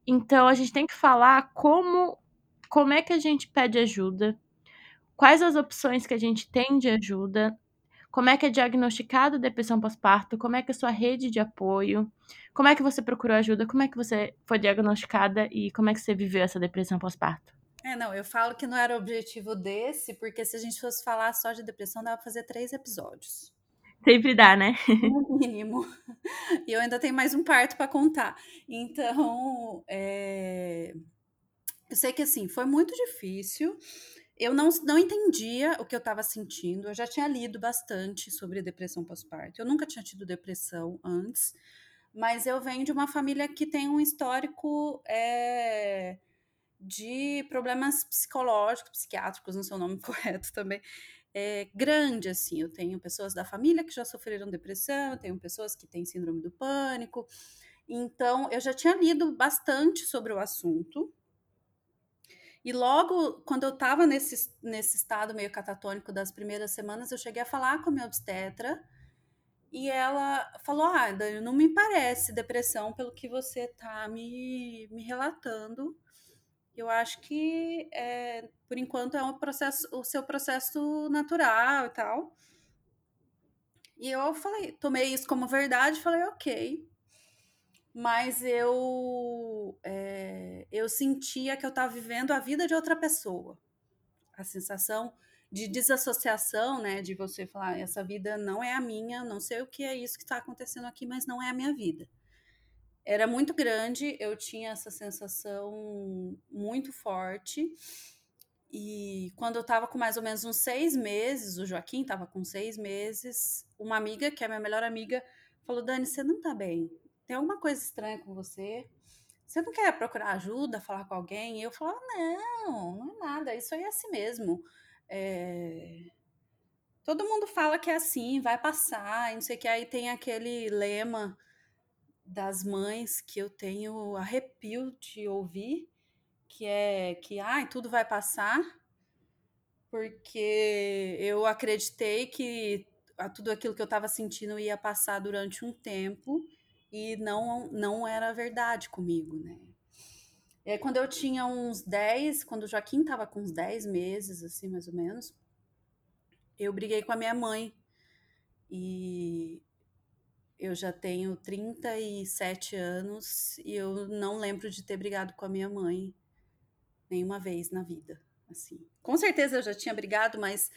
S2: Então, a gente tem que falar como, como é que a gente pede ajuda, quais as opções que a gente tem de ajuda, como é que é diagnosticada a depressão pós-parto, como é que é a sua rede de apoio, como é que você procurou ajuda, como é que você foi diagnosticada e como é que você viveu essa depressão pós-parto.
S3: É, não, eu falo que não era o objetivo desse, porque se a gente fosse falar só de depressão, dava pra fazer três episódios.
S2: Sempre dá, né?
S3: No mínimo. E eu ainda tenho mais um parto para contar. Então, é... eu sei que assim, foi muito difícil eu não, não entendia o que eu estava sentindo. Eu já tinha lido bastante sobre depressão pós-parto. Eu nunca tinha tido depressão antes, mas eu venho de uma família que tem um histórico é, de problemas psicológicos, psiquiátricos, não sei o nome correto também. É, grande, assim. Eu tenho pessoas da família que já sofreram depressão, eu tenho pessoas que têm síndrome do pânico. Então, eu já tinha lido bastante sobre o assunto, e logo, quando eu estava nesse, nesse estado meio catatônico das primeiras semanas, eu cheguei a falar com a minha obstetra e ela falou: Ah, Dani, não me parece depressão pelo que você está me, me relatando. Eu acho que, é, por enquanto, é um processo, o seu processo natural e tal. E eu falei, tomei isso como verdade, falei, ok mas eu é, eu sentia que eu estava vivendo a vida de outra pessoa. A sensação de desassociação, né, de você falar essa vida não é a minha, não sei o que é isso que está acontecendo aqui, mas não é a minha vida. Era muito grande, eu tinha essa sensação muito forte. E quando eu estava com mais ou menos uns seis meses, o Joaquim estava com seis meses, uma amiga, que é minha melhor amiga, falou: Dani, você não está bem tem alguma coisa estranha com você? Você não quer procurar ajuda, falar com alguém? E eu falava, não, não é nada, isso aí é assim mesmo. É... Todo mundo fala que é assim, vai passar, não sei o que. Aí tem aquele lema das mães que eu tenho arrepio de ouvir, que é que ai, tudo vai passar, porque eu acreditei que tudo aquilo que eu estava sentindo ia passar durante um tempo e não não era verdade comigo, né? É, quando eu tinha uns 10, quando o Joaquim estava com uns 10 meses, assim, mais ou menos, eu briguei com a minha mãe. E eu já tenho 37 anos e eu não lembro de ter brigado com a minha mãe nenhuma vez na vida. Assim, com certeza eu já tinha brigado, mas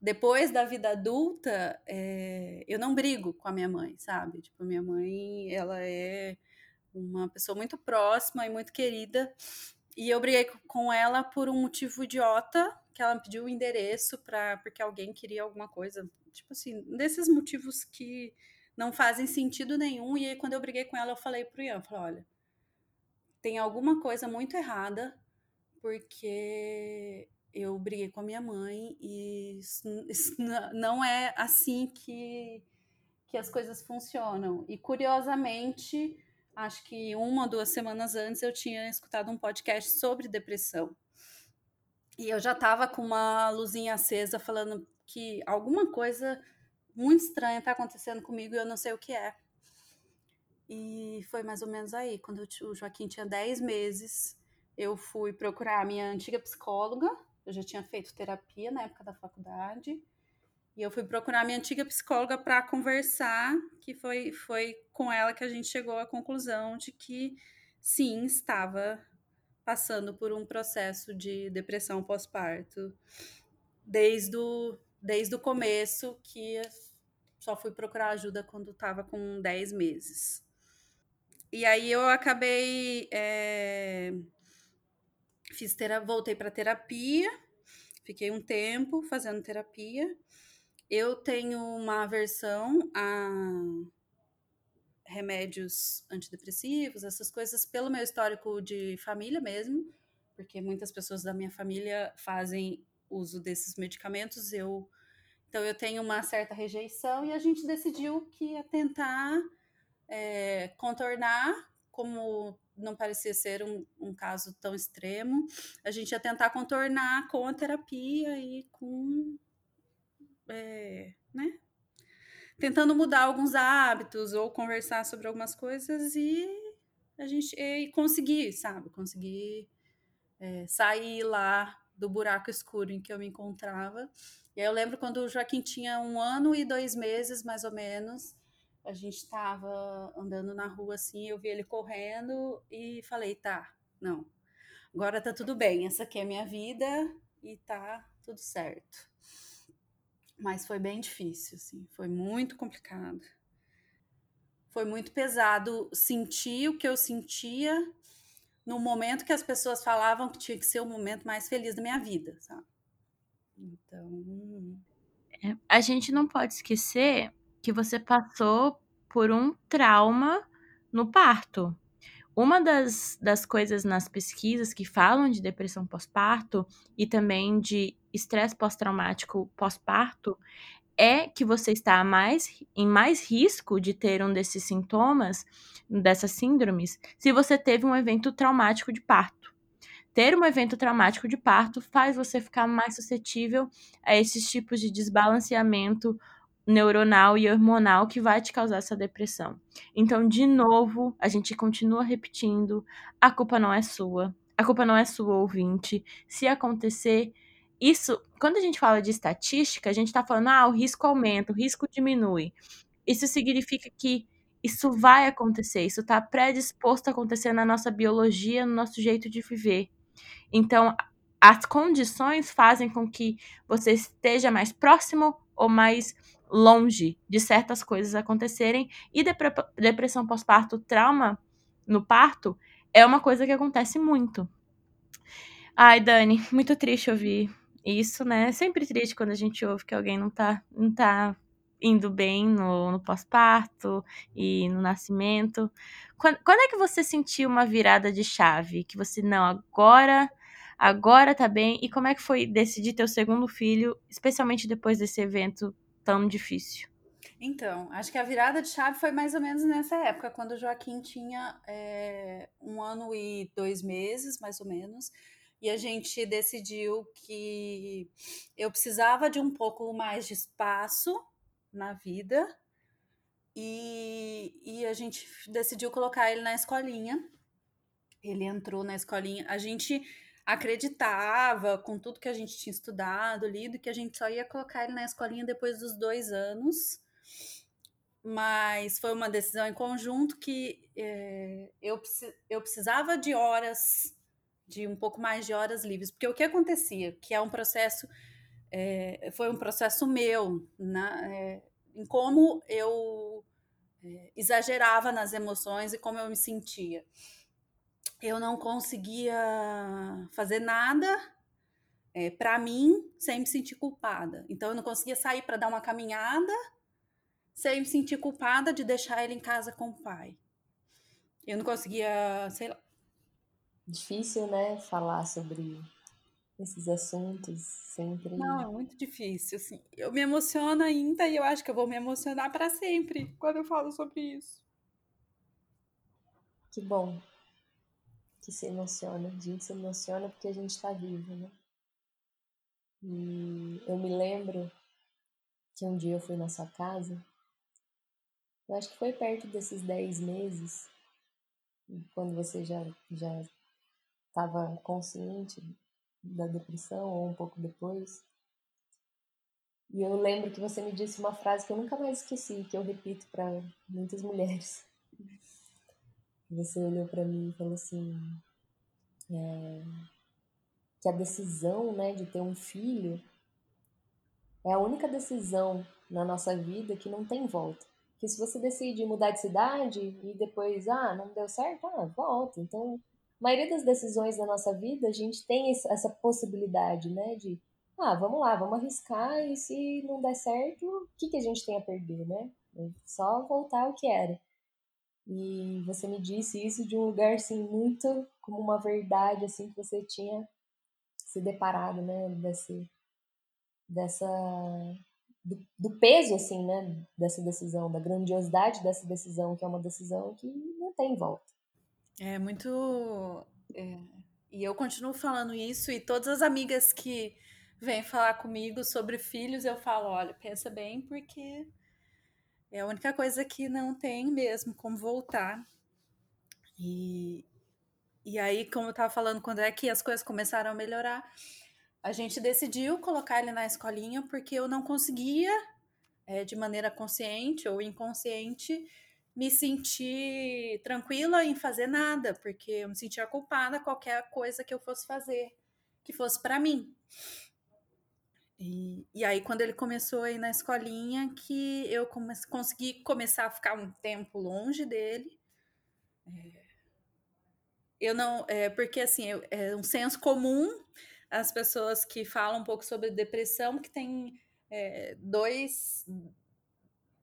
S3: depois da vida adulta, é, eu não brigo com a minha mãe, sabe? Tipo, minha mãe, ela é uma pessoa muito próxima e muito querida. E eu briguei com ela por um motivo idiota, que ela me pediu o endereço para porque alguém queria alguma coisa, tipo assim, desses motivos que não fazem sentido nenhum. E aí, quando eu briguei com ela, eu falei pro Ian, falei, olha, tem alguma coisa muito errada, porque eu briguei com a minha mãe e isso, isso não é assim que, que as coisas funcionam. E curiosamente, acho que uma ou duas semanas antes eu tinha escutado um podcast sobre depressão. E eu já estava com uma luzinha acesa falando que alguma coisa muito estranha está acontecendo comigo e eu não sei o que é. E foi mais ou menos aí, quando o Joaquim tinha 10 meses, eu fui procurar a minha antiga psicóloga. Eu já tinha feito terapia na época da faculdade. E eu fui procurar a minha antiga psicóloga para conversar, que foi, foi com ela que a gente chegou à conclusão de que sim, estava passando por um processo de depressão pós-parto desde o, desde o começo, que só fui procurar ajuda quando estava com 10 meses. E aí eu acabei. É, fiz terapia, voltei para terapia, fiquei um tempo fazendo terapia. Eu tenho uma aversão a remédios antidepressivos, essas coisas, pelo meu histórico de família mesmo, porque muitas pessoas da minha família fazem uso desses medicamentos. Eu, então, eu tenho uma certa rejeição e a gente decidiu que ia tentar é, contornar, como não parecia ser um, um caso tão extremo, a gente ia tentar contornar com a terapia e com é, né? Tentando mudar alguns hábitos ou conversar sobre algumas coisas e a gente e conseguir, sabe? Conseguir é, sair lá do buraco escuro em que eu me encontrava. E aí eu lembro quando o Joaquim tinha um ano e dois meses, mais ou menos, a gente estava andando na rua assim, eu vi ele correndo e falei, tá, não, agora tá tudo bem, essa aqui é a minha vida e tá tudo certo. Mas foi bem difícil, assim, foi muito complicado. Foi muito pesado sentir o que eu sentia no momento que as pessoas falavam que tinha que ser o momento mais feliz da minha vida, sabe? Então.
S2: É, a gente não pode esquecer que você passou por um trauma no parto. Uma das, das coisas nas pesquisas que falam de depressão pós-parto e também de estresse pós-traumático pós-parto é que você está mais, em mais risco de ter um desses sintomas, dessas síndromes, se você teve um evento traumático de parto. Ter um evento traumático de parto faz você ficar mais suscetível a esses tipos de desbalanceamento neuronal e hormonal que vai te causar essa depressão. Então, de novo, a gente continua repetindo: a culpa não é sua, a culpa não é sua, ouvinte. Se acontecer, isso, quando a gente fala de estatística, a gente está falando, ah, o risco aumenta, o risco diminui. Isso significa que isso vai acontecer, isso está predisposto a acontecer na nossa biologia, no nosso jeito de viver. Então, as condições fazem com que você esteja mais próximo ou mais longe de certas coisas acontecerem. E depressão pós-parto, trauma no parto, é uma coisa que acontece muito. Ai, Dani, muito triste ouvir isso, né? É sempre triste quando a gente ouve que alguém não tá, não tá indo bem no, no pós-parto e no nascimento. Quando, quando é que você sentiu uma virada de chave? Que você, não, agora agora tá bem. E como é que foi decidir ter o segundo filho, especialmente depois desse evento tão difícil?
S3: Então, acho que a virada de chave foi mais ou menos nessa época, quando o Joaquim tinha é, um ano e dois meses, mais ou menos, e a gente decidiu que eu precisava de um pouco mais de espaço na vida, e, e a gente decidiu colocar ele na escolinha. Ele entrou na escolinha. A gente acreditava, com tudo que a gente tinha estudado, lido, que a gente só ia colocar ele na escolinha depois dos dois anos. Mas foi uma decisão em conjunto que é, eu, eu precisava de horas, de um pouco mais de horas livres. Porque o que acontecia, que é um processo, é, foi um processo meu, na, é, em como eu é, exagerava nas emoções e como eu me sentia eu não conseguia fazer nada é, para mim sem me sentir culpada. Então eu não conseguia sair para dar uma caminhada sem me sentir culpada de deixar ele em casa com o pai. Eu não conseguia, sei lá.
S1: Difícil, né, falar sobre esses assuntos sempre.
S3: Não, é muito difícil, assim. Eu me emociono ainda e eu acho que eu vou me emocionar para sempre quando eu falo sobre isso.
S1: Que bom que se emociona. A gente se emociona porque a gente está vivo, né? E eu me lembro que um dia eu fui na sua casa, eu acho que foi perto desses 10 meses, quando você já já estava consciente da depressão ou um pouco depois. E eu lembro que você me disse uma frase que eu nunca mais esqueci, que eu repito para muitas mulheres. Você olhou para mim e falou assim: é, que a decisão né, de ter um filho é a única decisão na nossa vida que não tem volta. Que se você decide mudar de cidade e depois, ah, não deu certo, ah, volta. Então, maioria das decisões da nossa vida, a gente tem essa possibilidade, né, de, ah, vamos lá, vamos arriscar e se não der certo, o que, que a gente tem a perder, né? É só voltar ao que era. E você me disse isso de um lugar assim muito como uma verdade assim que você tinha se deparado, né, desse dessa do, do, peso assim, né, dessa decisão, da grandiosidade dessa decisão, que é uma decisão que não tem volta.
S3: É muito é... e eu continuo falando isso e todas as amigas que vêm falar comigo sobre filhos, eu falo, olha, pensa bem porque é a única coisa que não tem mesmo como voltar. E, e aí, como eu estava falando, quando é que as coisas começaram a melhorar, a gente decidiu colocar ele na escolinha porque eu não conseguia, é, de maneira consciente ou inconsciente, me sentir tranquila em fazer nada, porque eu me sentia culpada qualquer coisa que eu fosse fazer que fosse para mim. E, e aí, quando ele começou a ir na escolinha, que eu come consegui começar a ficar um tempo longe dele. É, eu não. É, porque, assim, eu, é um senso comum as pessoas que falam um pouco sobre depressão, que tem é, dois,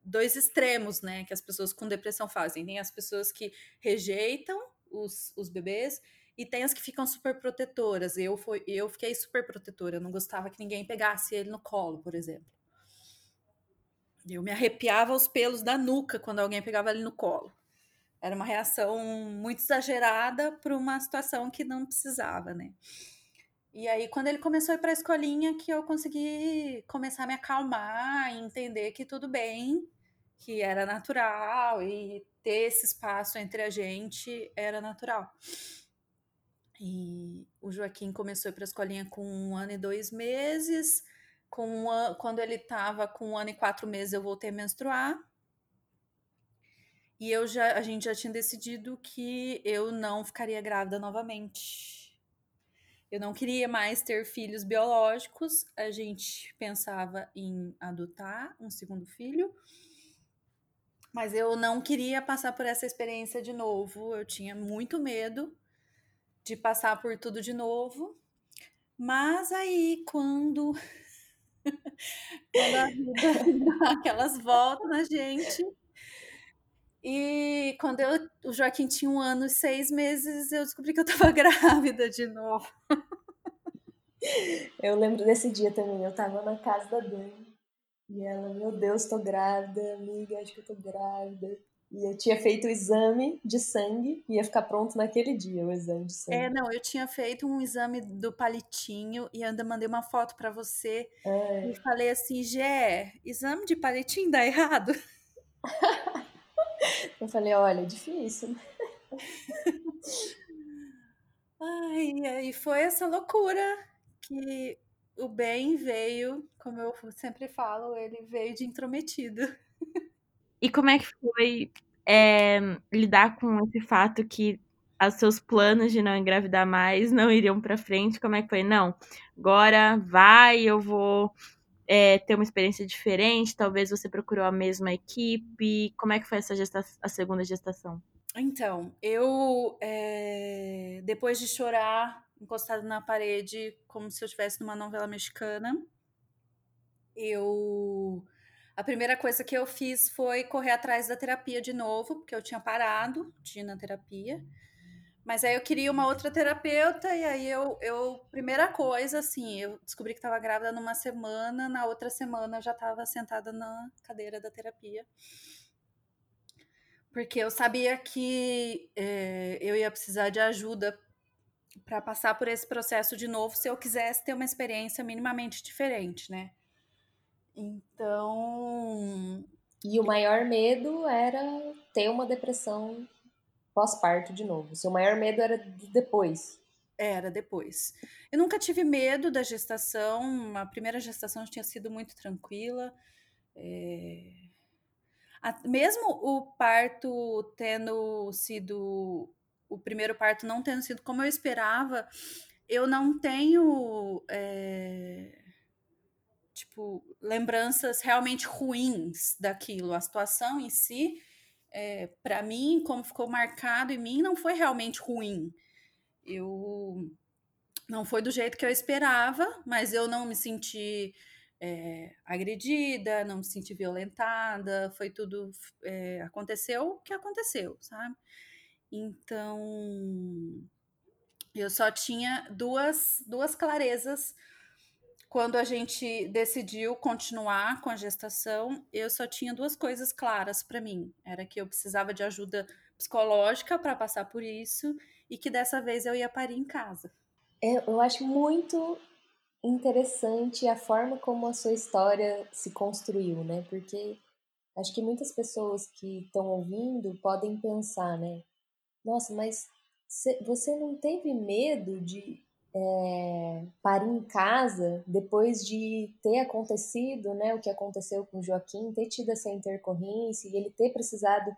S3: dois extremos, né, que as pessoas com depressão fazem. Tem as pessoas que rejeitam os, os bebês e tem as que ficam super protetoras. Eu, foi, eu fiquei super protetora, eu não gostava que ninguém pegasse ele no colo, por exemplo. Eu me arrepiava os pelos da nuca quando alguém pegava ele no colo. Era uma reação muito exagerada para uma situação que não precisava, né? E aí, quando ele começou a ir para a escolinha, que eu consegui começar a me acalmar e entender que tudo bem, que era natural e ter esse espaço entre a gente era natural. E o Joaquim começou a ir para a escolinha com um ano e dois meses. Com um quando ele estava com um ano e quatro meses, eu voltei a menstruar. E eu já, a gente já tinha decidido que eu não ficaria grávida novamente. Eu não queria mais ter filhos biológicos. A gente pensava em adotar um segundo filho. Mas eu não queria passar por essa experiência de novo. Eu tinha muito medo de passar por tudo de novo. Mas aí, quando, quando a vida dá aquelas voltas na gente, e quando eu, o Joaquim tinha um ano e seis meses, eu descobri que eu estava grávida de novo.
S1: Eu lembro desse dia também, eu estava na casa da Dani, E ela, meu Deus, tô grávida, amiga, acho que eu tô grávida. E eu tinha feito o exame de sangue, ia ficar pronto naquele dia o exame de sangue.
S3: É, não, eu tinha feito um exame do palitinho e ainda mandei uma foto para você
S1: É.
S3: e falei assim, Gé, exame de palitinho dá errado?
S1: Eu falei, olha, é difícil.
S3: Ai, aí foi essa loucura que o bem veio, como eu sempre falo, ele veio de intrometido.
S2: E como é que foi é, lidar com esse fato que os seus planos de não engravidar mais não iriam para frente? Como é que foi? Não, agora vai, eu vou é, ter uma experiência diferente. Talvez você procurou a mesma equipe. Como é que foi essa gesta a segunda gestação?
S3: Então, eu é, depois de chorar encostado na parede, como se eu estivesse numa novela mexicana, eu a primeira coisa que eu fiz foi correr atrás da terapia de novo, porque eu tinha parado de ir na terapia. Mas aí eu queria uma outra terapeuta, e aí eu, eu primeira coisa, assim, eu descobri que estava grávida numa semana, na outra semana eu já estava sentada na cadeira da terapia. Porque eu sabia que é, eu ia precisar de ajuda para passar por esse processo de novo se eu quisesse ter uma experiência minimamente diferente, né? Então.
S1: E o maior medo era ter uma depressão pós-parto de novo. Seu maior medo era depois.
S3: Era depois. Eu nunca tive medo da gestação. A primeira gestação tinha sido muito tranquila. É... Mesmo o parto tendo sido. O primeiro parto não tendo sido como eu esperava, eu não tenho. É tipo, lembranças realmente ruins daquilo. A situação em si, é, para mim, como ficou marcado em mim, não foi realmente ruim. Eu não foi do jeito que eu esperava, mas eu não me senti é, agredida, não me senti violentada, foi tudo é, aconteceu o que aconteceu, sabe? Então eu só tinha duas, duas clarezas quando a gente decidiu continuar com a gestação, eu só tinha duas coisas claras para mim. Era que eu precisava de ajuda psicológica para passar por isso e que dessa vez eu ia parir em casa.
S1: É, eu acho muito interessante a forma como a sua história se construiu, né? Porque acho que muitas pessoas que estão ouvindo podem pensar, né? Nossa, mas você não teve medo de é, parir em casa depois de ter acontecido né, o que aconteceu com o Joaquim, ter tido essa intercorrência e ele ter precisado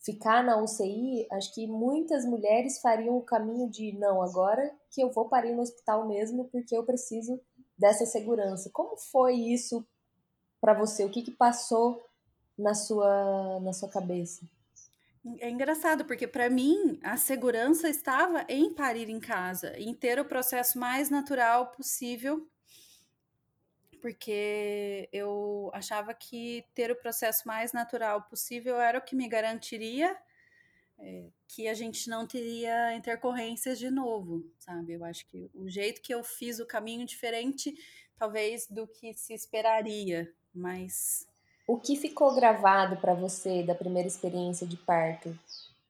S1: ficar na UCI, acho que muitas mulheres fariam o caminho de não, agora que eu vou parir no hospital mesmo porque eu preciso dessa segurança. Como foi isso para você? O que, que passou na sua, na sua cabeça?
S3: É engraçado, porque para mim a segurança estava em parir em casa, em ter o processo mais natural possível, porque eu achava que ter o processo mais natural possível era o que me garantiria é, que a gente não teria intercorrências de novo, sabe? Eu acho que o jeito que eu fiz o caminho diferente, talvez, do que se esperaria, mas
S1: o que ficou gravado para você da primeira experiência de parto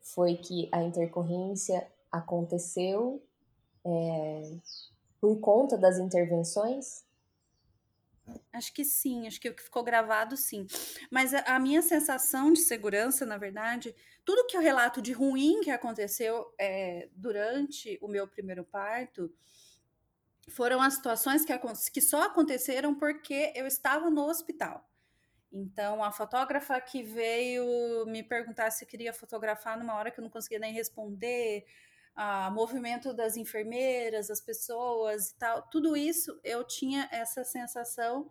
S1: foi que a intercorrência aconteceu é, por conta das intervenções?
S3: Acho que sim, acho que o que ficou gravado sim. Mas a, minha sensação de segurança, na verdade, tudo que eu relato de ruim que aconteceu é, durante o meu primeiro parto foram as situações que, que só aconteceram porque eu estava no hospital. Então, a fotógrafa que veio me perguntar se queria fotografar numa hora que eu não conseguia nem responder, o movimento das enfermeiras, as pessoas e tal, tudo isso eu tinha essa sensação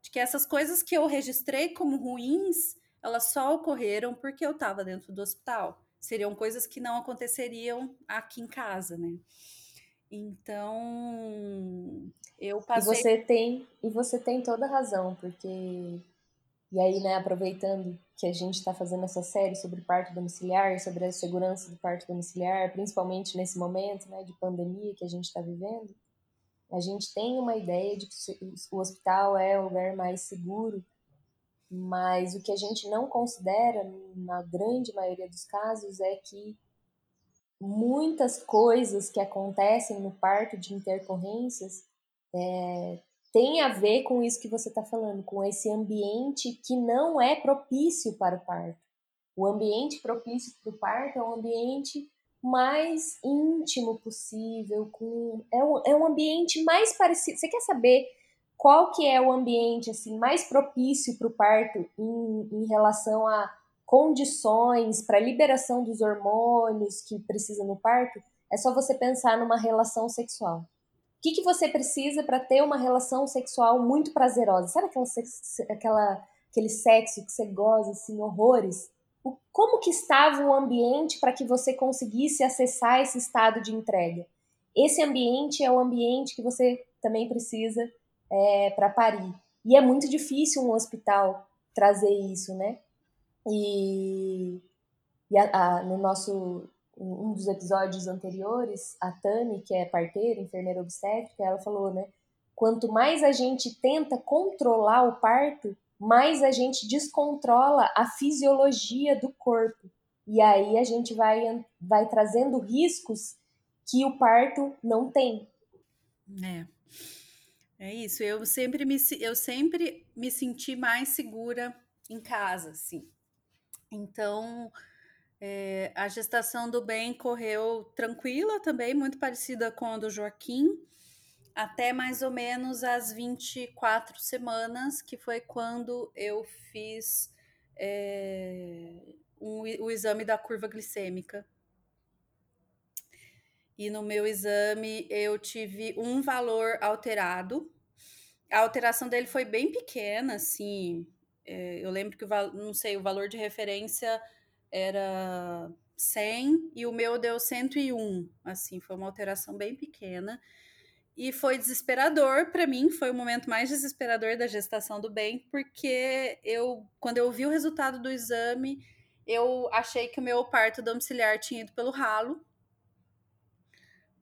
S3: de que essas coisas que eu registrei como ruins, elas só ocorreram porque eu estava dentro do hospital. Seriam coisas que não aconteceriam aqui em casa, né? Então, eu passei.
S1: E você tem, e você tem toda razão, porque e aí, né, aproveitando que a gente está fazendo essa série sobre parto domiciliar, sobre a segurança do parto domiciliar, principalmente nesse momento né, de pandemia que a gente está vivendo, a gente tem uma ideia de que o hospital é o lugar mais seguro mas o que a gente não considera, na grande maioria dos casos, é que muitas coisas que acontecem no parto de intercorrências é, tem a ver com isso que você está falando, com esse ambiente que não é propício para o parto. O ambiente propício para o parto é um ambiente mais íntimo possível, com é um, é um ambiente mais parecido. Você quer saber qual que é o ambiente assim mais propício para o parto em, em relação a condições para liberação dos hormônios que precisa no parto? É só você pensar numa relação sexual que, que você precisa para ter uma relação sexual muito prazerosa? Sabe aquela, aquela, aquele sexo que você goza, assim, horrores? O, como que estava o ambiente para que você conseguisse acessar esse estado de entrega? Esse ambiente é o ambiente que você também precisa é, para parir. E é muito difícil um hospital trazer isso, né? E, e a, a, no nosso um dos episódios anteriores, a Tami, que é parteira, enfermeira obstétrica, ela falou, né? Quanto mais a gente tenta controlar o parto, mais a gente descontrola a fisiologia do corpo. E aí a gente vai, vai trazendo riscos que o parto não tem.
S3: É. É isso. Eu sempre me, eu sempre me senti mais segura em casa, assim. Então, é, a gestação do bem correu tranquila também, muito parecida com a do Joaquim, até mais ou menos as 24 semanas, que foi quando eu fiz é, um, o exame da curva glicêmica. E no meu exame eu tive um valor alterado. A alteração dele foi bem pequena, assim. É, eu lembro que, o, não sei, o valor de referência era 100 e o meu deu 101. Assim, foi uma alteração bem pequena. E foi desesperador para mim, foi o momento mais desesperador da gestação do bem, porque eu, quando eu vi o resultado do exame, eu achei que o meu parto domiciliar tinha ido pelo ralo,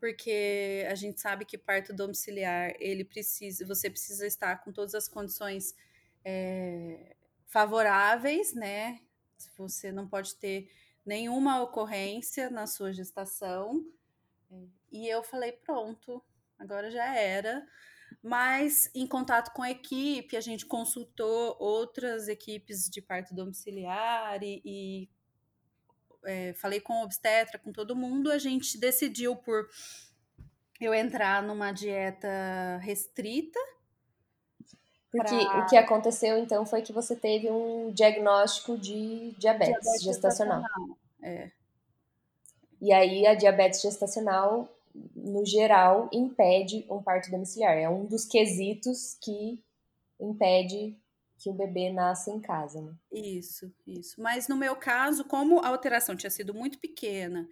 S3: porque a gente sabe que parto domiciliar ele precisa, você precisa estar com todas as condições é, favoráveis, né? Você não pode ter nenhuma ocorrência na sua gestação. É, e eu falei, pronto, agora já era. Mas em contato com a equipe, a gente consultou outras equipes de parto domiciliar e, e é, falei com o obstetra, com todo mundo. A gente decidiu por eu entrar numa dieta restrita
S1: porque pra... o que aconteceu então foi que você teve um diagnóstico de diabetes, diabetes gestacional. gestacional.
S3: É.
S1: E aí a diabetes gestacional, no geral, impede um parto domiciliar. É um dos quesitos que impede que o bebê nasça em casa. Né?
S3: Isso, isso. Mas no meu caso, como a alteração tinha sido muito pequena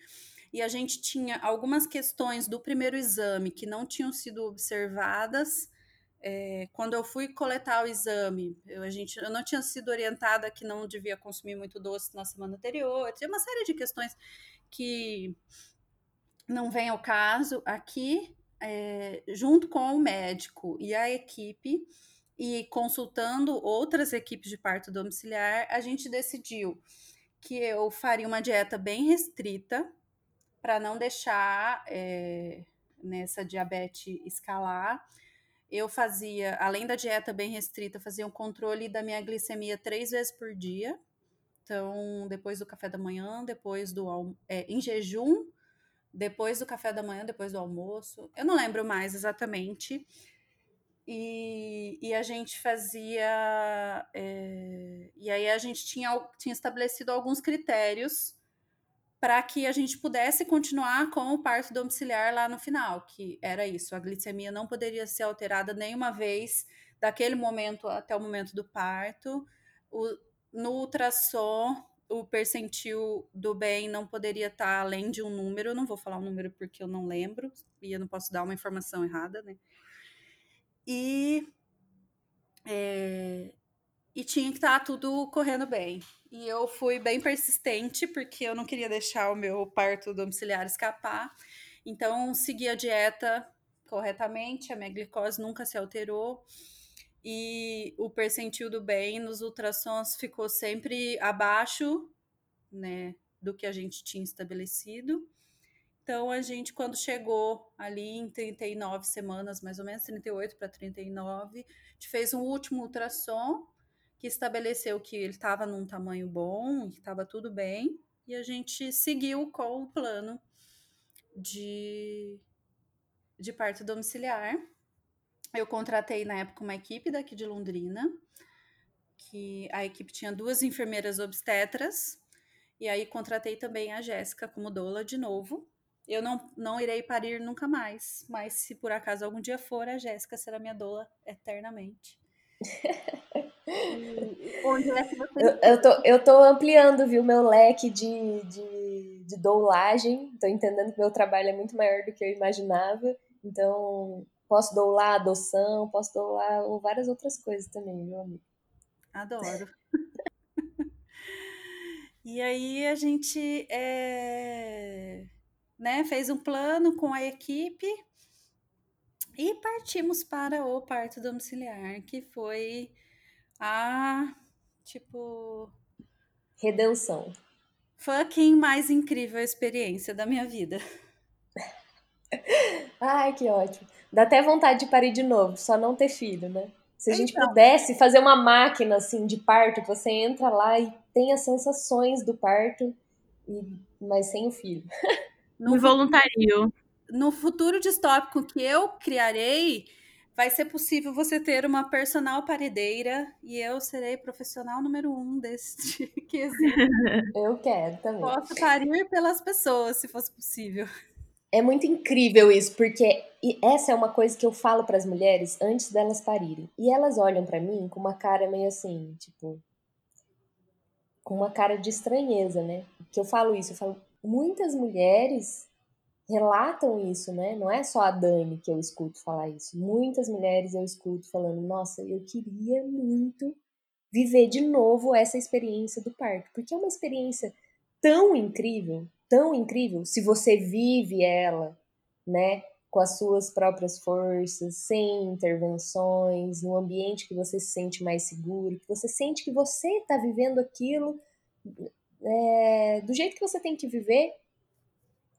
S3: e a gente tinha algumas questões do primeiro exame que não tinham sido observadas, é, quando eu fui coletar o exame, eu, a gente, eu não tinha sido orientada que não devia consumir muito doce na semana anterior. Tinha uma série de questões que não vem ao caso aqui, é, junto com o médico e a equipe, e consultando outras equipes de parto domiciliar, a gente decidiu que eu faria uma dieta bem restrita para não deixar é, nessa diabetes escalar eu fazia, além da dieta bem restrita, fazia um controle da minha glicemia três vezes por dia. Então, depois do café da manhã, depois do é, em jejum, depois do café da manhã, depois do almoço. Eu não lembro mais exatamente. E, e a gente fazia. É, e aí a gente tinha, tinha estabelecido alguns critérios para que a gente pudesse continuar com o parto domiciliar lá no final, que era isso, a glicemia não poderia ser alterada nenhuma vez daquele momento até o momento do parto. O, no ultrassom, o percentil do bem não poderia estar além de um número, eu não vou falar um número porque eu não lembro, e eu não posso dar uma informação errada, né? E, é, e tinha que estar tudo correndo bem. E eu fui bem persistente, porque eu não queria deixar o meu parto domiciliar escapar. Então, segui a dieta corretamente, a minha glicose nunca se alterou. e o percentil do bem nos ultrassons ficou sempre abaixo, né, do que a gente tinha estabelecido. Então, a gente, quando chegou ali em 39 semanas, mais ou menos, 38 para 39, a gente fez um último ultrassom que estabeleceu que ele estava num tamanho bom, que estava tudo bem, e a gente seguiu com o plano de, de parto domiciliar. Eu contratei na época uma equipe daqui de Londrina, que a equipe tinha duas enfermeiras obstetras, e aí contratei também a Jéssica como doula de novo, eu não, não irei parir nunca mais, mas se por acaso algum dia for, a Jéssica será minha doula eternamente.
S1: Onde é que você. Eu, eu, tô, eu tô ampliando, viu, meu leque de, de, de doulagem. Tô entendendo que meu trabalho é muito maior do que eu imaginava. Então, posso doular adoção, posso doular várias outras coisas também, meu amigo.
S3: Adoro. e aí a gente é né, fez um plano com a equipe e partimos para o parto domiciliar, que foi a tipo
S1: redenção.
S3: Fucking mais incrível experiência da minha vida.
S1: Ai, que ótimo. Dá até vontade de parir de novo, só não ter filho, né? Se a gente então. pudesse fazer uma máquina assim de parto, você entra lá e tem as sensações do parto, mas sem o filho.
S2: No Me voluntario.
S3: No futuro distópico que eu criarei, vai ser possível você ter uma personal paredeira e eu serei profissional número um desse quesito.
S1: Eu quero também.
S3: Posso parir pelas pessoas, se fosse possível.
S1: É muito incrível isso, porque essa é uma coisa que eu falo para as mulheres antes delas parirem. E elas olham para mim com uma cara meio assim, tipo, com uma cara de estranheza, né? Que eu falo isso, eu falo, muitas mulheres relatam isso, né? Não é só a Dani que eu escuto falar isso. Muitas mulheres eu escuto falando: nossa, eu queria muito viver de novo essa experiência do parto, porque é uma experiência tão incrível, tão incrível, se você vive ela, né? Com as suas próprias forças, sem intervenções, num ambiente que você se sente mais seguro, que você sente que você está vivendo aquilo é, do jeito que você tem que viver,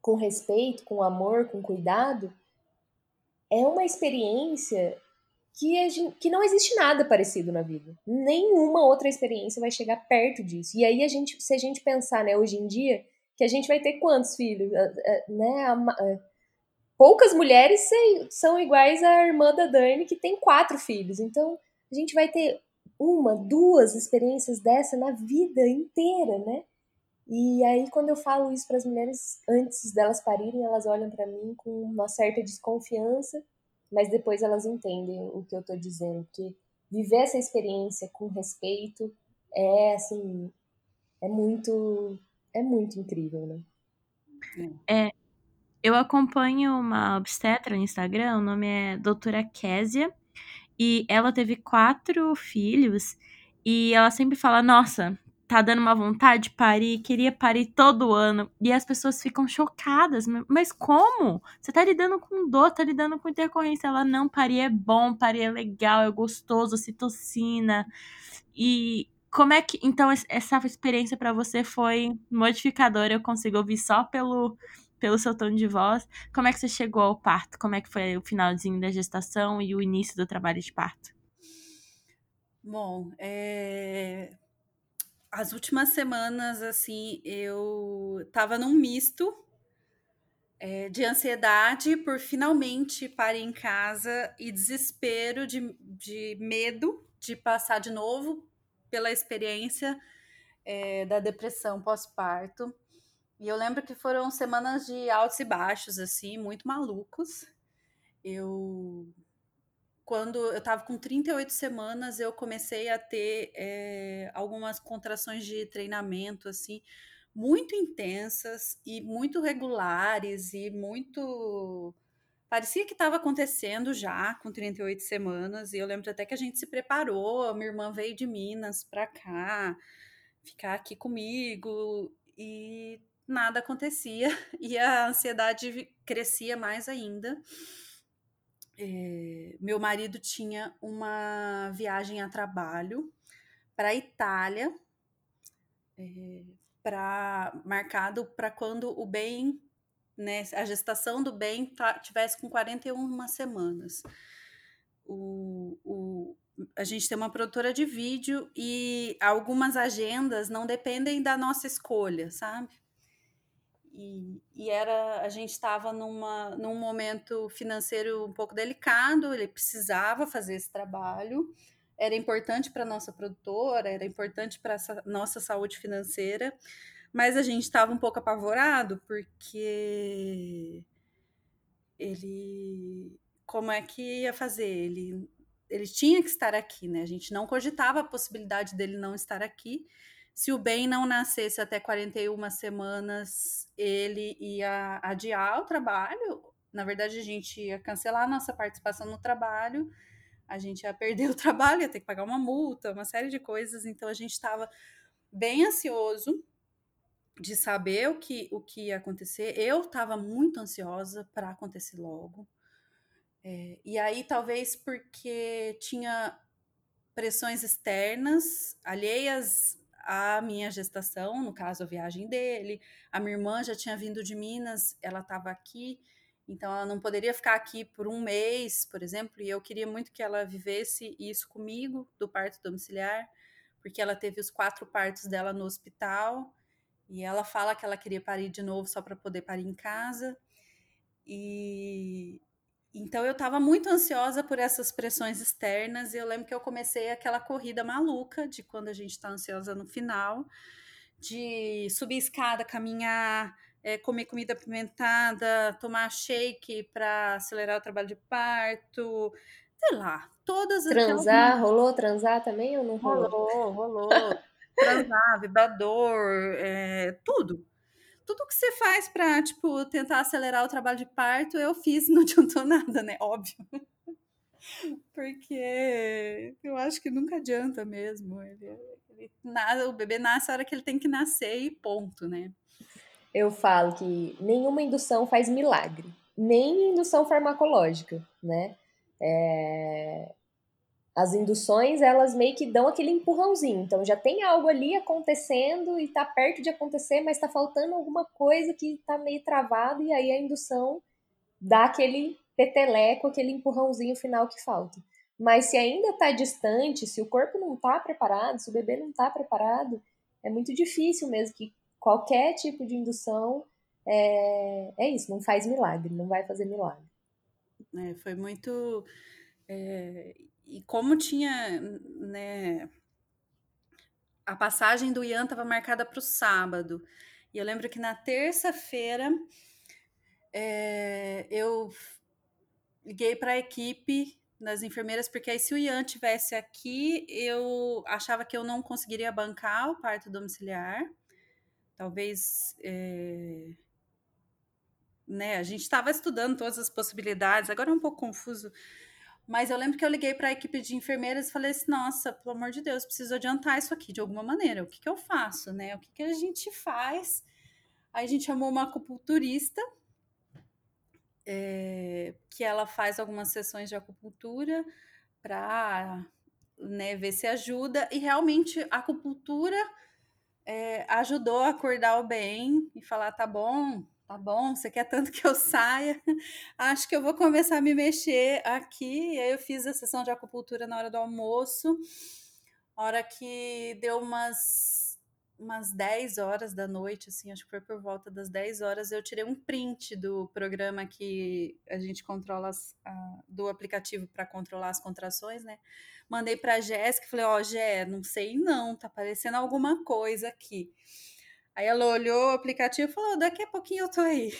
S1: com respeito, com amor, com cuidado, é uma experiência que, gente, que não existe nada parecido na vida. Nenhuma outra experiência vai chegar perto disso. E aí, a gente, se a gente pensar né, hoje em dia, que a gente vai ter quantos filhos? Né, poucas mulheres são iguais à irmã da Dani, que tem quatro filhos. Então, a gente vai ter uma, duas experiências dessa na vida inteira, né? E aí, quando eu falo isso para as mulheres, antes delas parirem, elas olham para mim com uma certa desconfiança, mas depois elas entendem o que eu estou dizendo, que viver essa experiência com respeito é, assim, é muito, é muito incrível, né?
S2: É, eu acompanho uma obstetra no Instagram, o nome é Doutora Késia, e ela teve quatro filhos, e ela sempre fala, nossa, tá dando uma vontade de parir, queria parir todo ano, e as pessoas ficam chocadas. Mas como? Você tá lidando com dor, tá lidando com intercorrência. Ela, não, parir é bom, parir é legal, é gostoso, citocina. E como é que. Então, essa experiência para você foi modificadora, eu consigo ouvir só pelo. Pelo seu tom de voz, como é que você chegou ao parto? Como é que foi o finalzinho da gestação e o início do trabalho de parto?
S3: Bom, é as últimas semanas, assim, eu tava num misto é, de ansiedade por finalmente parir em casa e desespero de, de medo de passar de novo pela experiência é, da depressão pós-parto. E eu lembro que foram semanas de altos e baixos, assim, muito malucos. Eu quando eu estava com 38 semanas, eu comecei a ter é, algumas contrações de treinamento, assim, muito intensas e muito regulares e muito. Parecia que estava acontecendo já com 38 semanas, e eu lembro até que a gente se preparou, minha irmã veio de Minas para cá, ficar aqui comigo, e nada acontecia, e a ansiedade crescia mais ainda. É, meu marido tinha uma viagem a trabalho para Itália, é, marcado para quando o bem, né, a gestação do bem tá, tivesse com 41 semanas. O, o, a gente tem uma produtora de vídeo e algumas agendas não dependem da nossa escolha, sabe? E, e era a gente estava num momento financeiro um pouco delicado, ele precisava fazer esse trabalho, era importante para nossa produtora, era importante para nossa saúde financeira, mas a gente estava um pouco apavorado porque ele como é que ia fazer? Ele ele tinha que estar aqui, né? A gente não cogitava a possibilidade dele não estar aqui. Se o bem não nascesse até 41 semanas, ele ia adiar o trabalho. Na verdade, a gente ia cancelar a nossa participação no trabalho, a gente ia perder o trabalho, ia ter que pagar uma multa, uma série de coisas. Então, a gente estava bem ansioso de saber o que, o que ia acontecer. Eu estava muito ansiosa para acontecer logo. É, e aí, talvez porque tinha pressões externas, alheias à minha gestação, no caso, a viagem dele. A minha irmã já tinha vindo de Minas, ela estava aqui, então ela não poderia ficar aqui por um mês, por exemplo, e eu queria muito que ela vivesse isso comigo, do parto domiciliar, porque ela teve os quatro partos dela no hospital, e ela fala que ela queria parir de novo só para poder parir em casa. E, então eu estava muito ansiosa por essas pressões externas e eu lembro que eu comecei aquela corrida maluca de quando a gente está ansiosa no final, de subir escada, caminhar, é, comer comida apimentada, tomar shake para acelerar o trabalho de parto, sei lá, todas
S1: Transar, aquelas... rolou transar também ou não rolou?
S3: Rolou, rolou. transar, vibrador, é, tudo tudo que você faz para, tipo, tentar acelerar o trabalho de parto, eu fiz e não adiantou nada, né? Óbvio. Porque eu acho que nunca adianta mesmo. Ele, ele, nada, o bebê nasce a hora que ele tem que nascer e ponto, né?
S1: Eu falo que nenhuma indução faz milagre, nem indução farmacológica, né? É as induções elas meio que dão aquele empurrãozinho. Então já tem algo ali acontecendo e está perto de acontecer, mas está faltando alguma coisa que está meio travado e aí a indução dá aquele peteleco, aquele empurrãozinho final que falta. Mas se ainda está distante, se o corpo não está preparado, se o bebê não está preparado, é muito difícil mesmo que qualquer tipo de indução é, é isso, não faz milagre, não vai fazer milagre.
S3: É, foi muito. É, e como tinha, né, a passagem do Ian estava marcada para o sábado. E eu lembro que na terça-feira é, eu liguei para a equipe das enfermeiras, porque aí se o Ian tivesse aqui, eu achava que eu não conseguiria bancar o parto domiciliar. Talvez. É, né, a gente estava estudando todas as possibilidades, agora é um pouco confuso mas eu lembro que eu liguei para a equipe de enfermeiras e falei assim: nossa, pelo amor de Deus, preciso adiantar isso aqui de alguma maneira. O que, que eu faço, né? O que, que a gente faz? Aí a gente chamou uma acupunturista, é, que ela faz algumas sessões de acupuntura para né, ver se ajuda. E realmente a acupuntura é, ajudou a acordar o bem e falar: tá bom, Tá bom, você quer tanto que eu saia? Acho que eu vou começar a me mexer aqui. E aí eu fiz a sessão de acupuntura na hora do almoço. Hora que deu umas umas 10 horas da noite, assim, acho que foi por volta das 10 horas, eu tirei um print do programa que a gente controla as, a, do aplicativo para controlar as contrações, né? Mandei para a Jéssica falei: Ó, oh, Jé, não sei não, tá aparecendo alguma coisa aqui. Aí ela olhou o aplicativo e falou: daqui a pouquinho eu tô aí.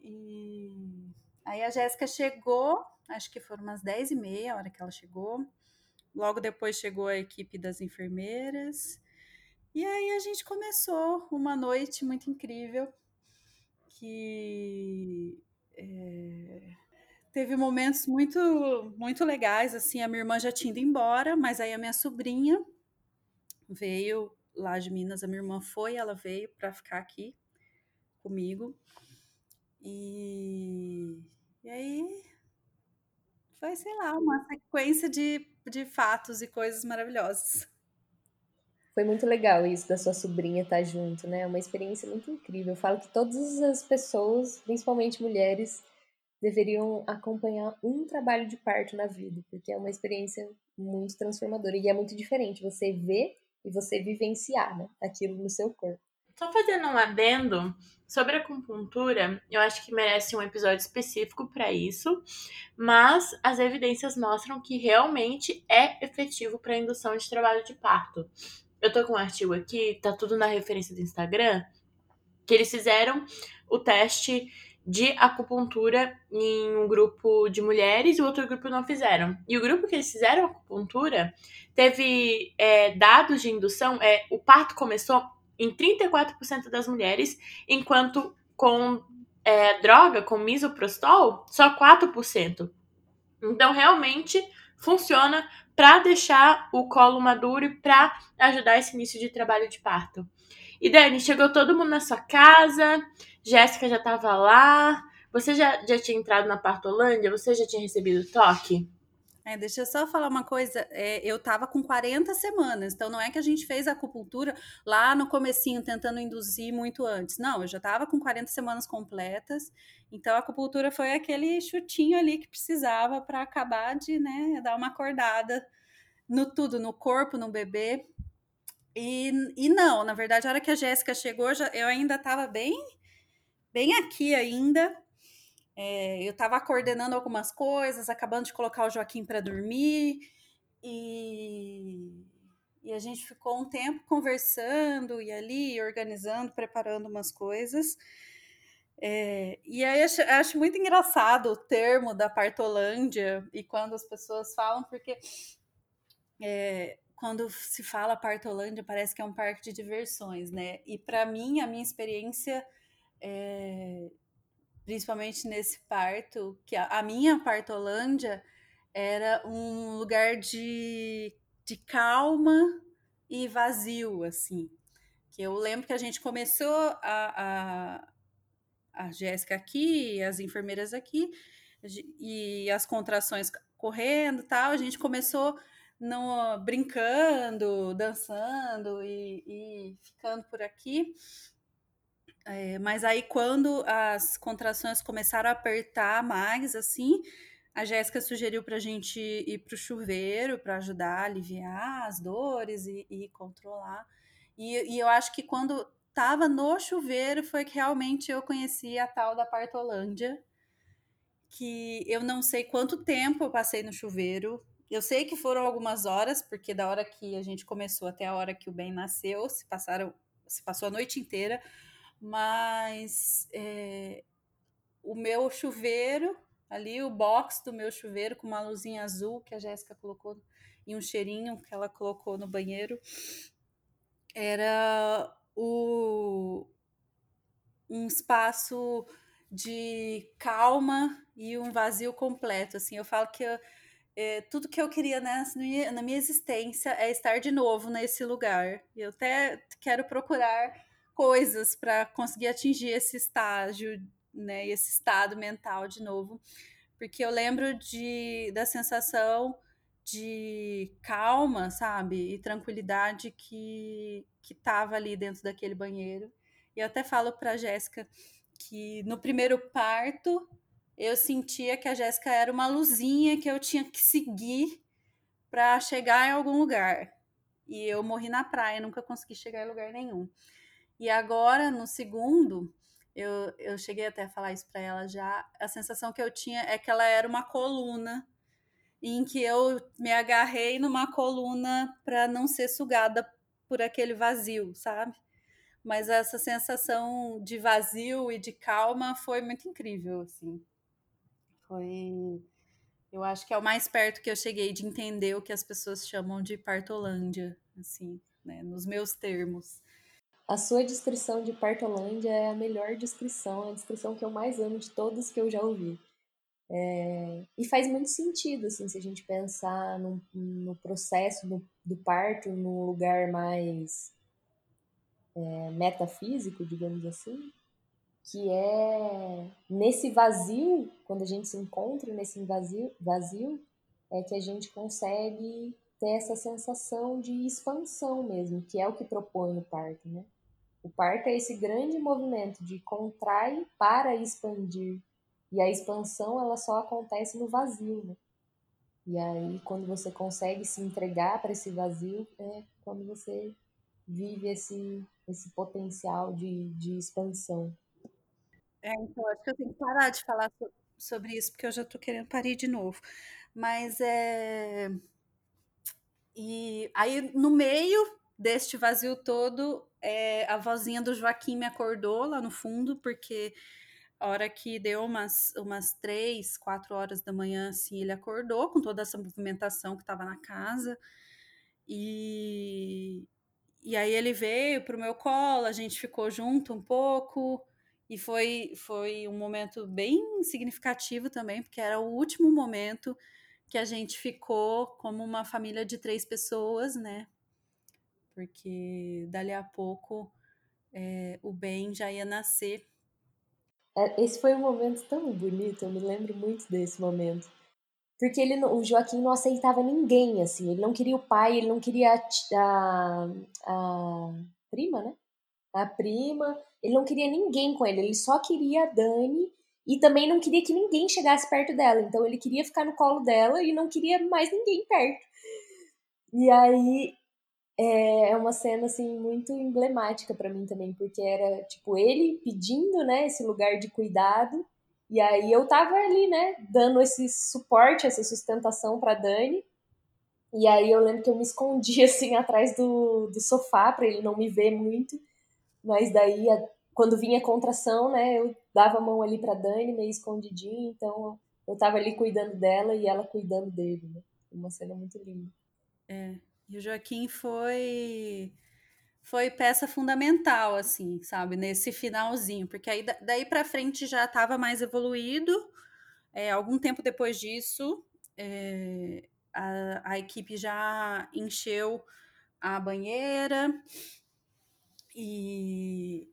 S3: E aí a Jéssica chegou, acho que foram umas 10 e meia a hora que ela chegou. Logo depois chegou a equipe das enfermeiras. E aí a gente começou uma noite muito incrível que é, teve momentos muito muito legais assim a minha irmã já tinha ido embora mas aí a minha sobrinha veio lá de Minas, a minha irmã foi, ela veio para ficar aqui comigo. E, e aí foi, sei lá, uma sequência de, de fatos e coisas maravilhosas.
S1: Foi muito legal isso da sua sobrinha estar junto, né? Uma experiência muito incrível. Eu falo que todas as pessoas, principalmente mulheres, deveriam acompanhar um trabalho de parto na vida, porque é uma experiência muito transformadora e é muito diferente você ver e você vivenciar né, aquilo no seu corpo.
S2: Só fazendo um adendo sobre a acupuntura, eu acho que merece um episódio específico para isso, mas as evidências mostram que realmente é efetivo para indução de trabalho de parto. Eu tô com um artigo aqui, tá tudo na referência do Instagram, que eles fizeram o teste de acupuntura em um grupo de mulheres e o outro grupo não fizeram. E o grupo que eles fizeram acupuntura teve é, dados de indução, é, o parto começou em 34% das mulheres, enquanto com é, droga, com misoprostol, só 4%. Então, realmente funciona para deixar o colo maduro e para ajudar esse início de trabalho de parto. E Dani, chegou todo mundo na sua casa, Jéssica já estava lá. Você já, já tinha entrado na Partolândia? Você já tinha recebido toque?
S3: É, deixa eu só falar uma coisa. É, eu estava com 40 semanas, então não é que a gente fez a acupuntura lá no comecinho, tentando induzir muito antes. Não, eu já estava com 40 semanas completas. Então a acupuntura foi aquele chutinho ali que precisava para acabar de né, dar uma acordada no tudo, no corpo, no bebê. E, e não, na verdade, a hora que a Jéssica chegou, já, eu ainda estava bem, bem aqui ainda. É, eu estava coordenando algumas coisas, acabando de colocar o Joaquim para dormir, e, e a gente ficou um tempo conversando e ali, organizando, preparando umas coisas. É, e aí acho, acho, muito engraçado o termo da partolândia e quando as pessoas falam, porque é, quando se fala partolândia parece que é um parque de diversões, né? E para mim, a minha experiência é, principalmente nesse parto, que a, a minha partolândia era um lugar de, de calma e vazio, assim. Que eu lembro que a gente começou a, a, a Jéssica aqui, as enfermeiras aqui, e as contrações correndo tal, a gente começou no, brincando, dançando e, e ficando por aqui. É, mas aí, quando as contrações começaram a apertar mais, assim, a Jéssica sugeriu para a gente ir para o chuveiro para ajudar a aliviar as dores e, e controlar. E, e, eu acho que quando estava no chuveiro foi que realmente eu conheci a tal da Partolândia, que eu não sei quanto tempo eu passei no chuveiro. Eu sei que foram algumas horas, porque da hora que a gente começou até a hora que o Ben nasceu, se passaram, se passou a noite inteira mas é, o meu chuveiro, ali o box do meu chuveiro com uma luzinha azul que a Jéssica colocou e um cheirinho que ela colocou no banheiro, era o, um espaço de calma e um vazio completo. Assim, eu falo que eu, é, tudo que eu queria nessa, na minha existência é estar de novo nesse lugar. Eu até quero procurar coisas para conseguir atingir esse estágio, né, esse estado mental de novo, porque eu lembro de da sensação de calma, sabe, e tranquilidade que que tava ali dentro daquele banheiro. E eu até falo para Jéssica que no primeiro parto eu sentia que a Jéssica era uma luzinha que eu tinha que seguir para chegar em algum lugar. E eu morri na praia, nunca consegui chegar em lugar nenhum. E agora, no segundo, eu, eu cheguei até a falar isso para ela já. A sensação que eu tinha é que ela era uma coluna, em que eu me agarrei numa coluna para não ser sugada por aquele vazio, sabe? Mas essa sensação de vazio e de calma foi muito incrível, assim. Foi. Eu acho que é o mais perto que eu cheguei de entender o que as pessoas chamam de partolândia, assim, né? Nos meus termos.
S1: A sua descrição de Partolândia é a melhor descrição, é a descrição que eu mais amo de todas que eu já ouvi. É, e faz muito sentido, assim, se a gente pensar no, no processo do, do, parto, num lugar mais é, metafísico, digamos assim, que é nesse vazio, quando a gente se encontra nesse vazio, vazio é que a gente consegue ter essa sensação de expansão mesmo, que é o que propõe o parto, né? O parto é esse grande movimento de contrai para expandir. E a expansão ela só acontece no vazio, né? E aí quando você consegue se entregar para esse vazio é quando você vive esse esse potencial de, de expansão.
S3: É, então acho que eu tenho que parar de falar sobre isso porque eu já estou querendo parir de novo. Mas é e aí, no meio deste vazio todo, é, a vozinha do Joaquim me acordou lá no fundo, porque a hora que deu umas, umas três, quatro horas da manhã, assim, ele acordou com toda essa movimentação que estava na casa. E, e aí ele veio pro meu colo, a gente ficou junto um pouco. E foi, foi um momento bem significativo também, porque era o último momento que a gente ficou como uma família de três pessoas, né? Porque dali a pouco é, o bem já ia nascer.
S1: É, esse foi um momento tão bonito, eu me lembro muito desse momento. Porque ele, o Joaquim não aceitava ninguém, assim. Ele não queria o pai, ele não queria a, a, a prima, né? A prima. Ele não queria ninguém com ele, ele só queria a Dani e também não queria que ninguém chegasse perto dela. Então ele queria ficar no colo dela e não queria mais ninguém perto. E aí é, é uma cena assim muito emblemática para mim também, porque era tipo ele pedindo, né, esse lugar de cuidado. E aí eu tava ali, né, dando esse suporte, essa sustentação para Dani. E aí eu lembro que eu me escondi assim atrás do, do sofá para ele não me ver muito. Mas daí quando vinha a contração, né, eu dava a mão ali para Dani, meio escondidinho, então eu tava ali cuidando dela e ela cuidando dele, né? Uma cena muito linda.
S3: É, e o Joaquim foi foi peça fundamental, assim, sabe, nesse finalzinho, porque aí daí para frente já estava mais evoluído. É, algum tempo depois disso, é, a, a equipe já encheu a banheira e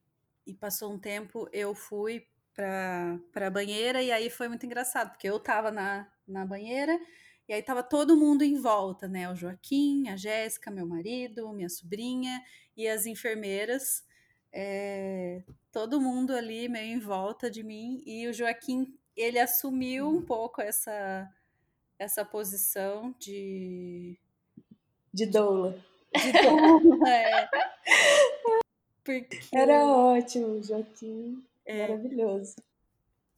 S3: e passou um tempo, eu fui para a banheira e aí foi muito engraçado, porque eu tava na, na banheira e aí tava todo mundo em volta, né? O Joaquim, a Jéssica, meu marido, minha sobrinha e as enfermeiras, é, todo mundo ali meio em volta de mim e o Joaquim, ele assumiu um pouco essa essa posição de
S1: de doula.
S3: De doula, é.
S1: Porque... Era ótimo, Joaquim. É. Maravilhoso.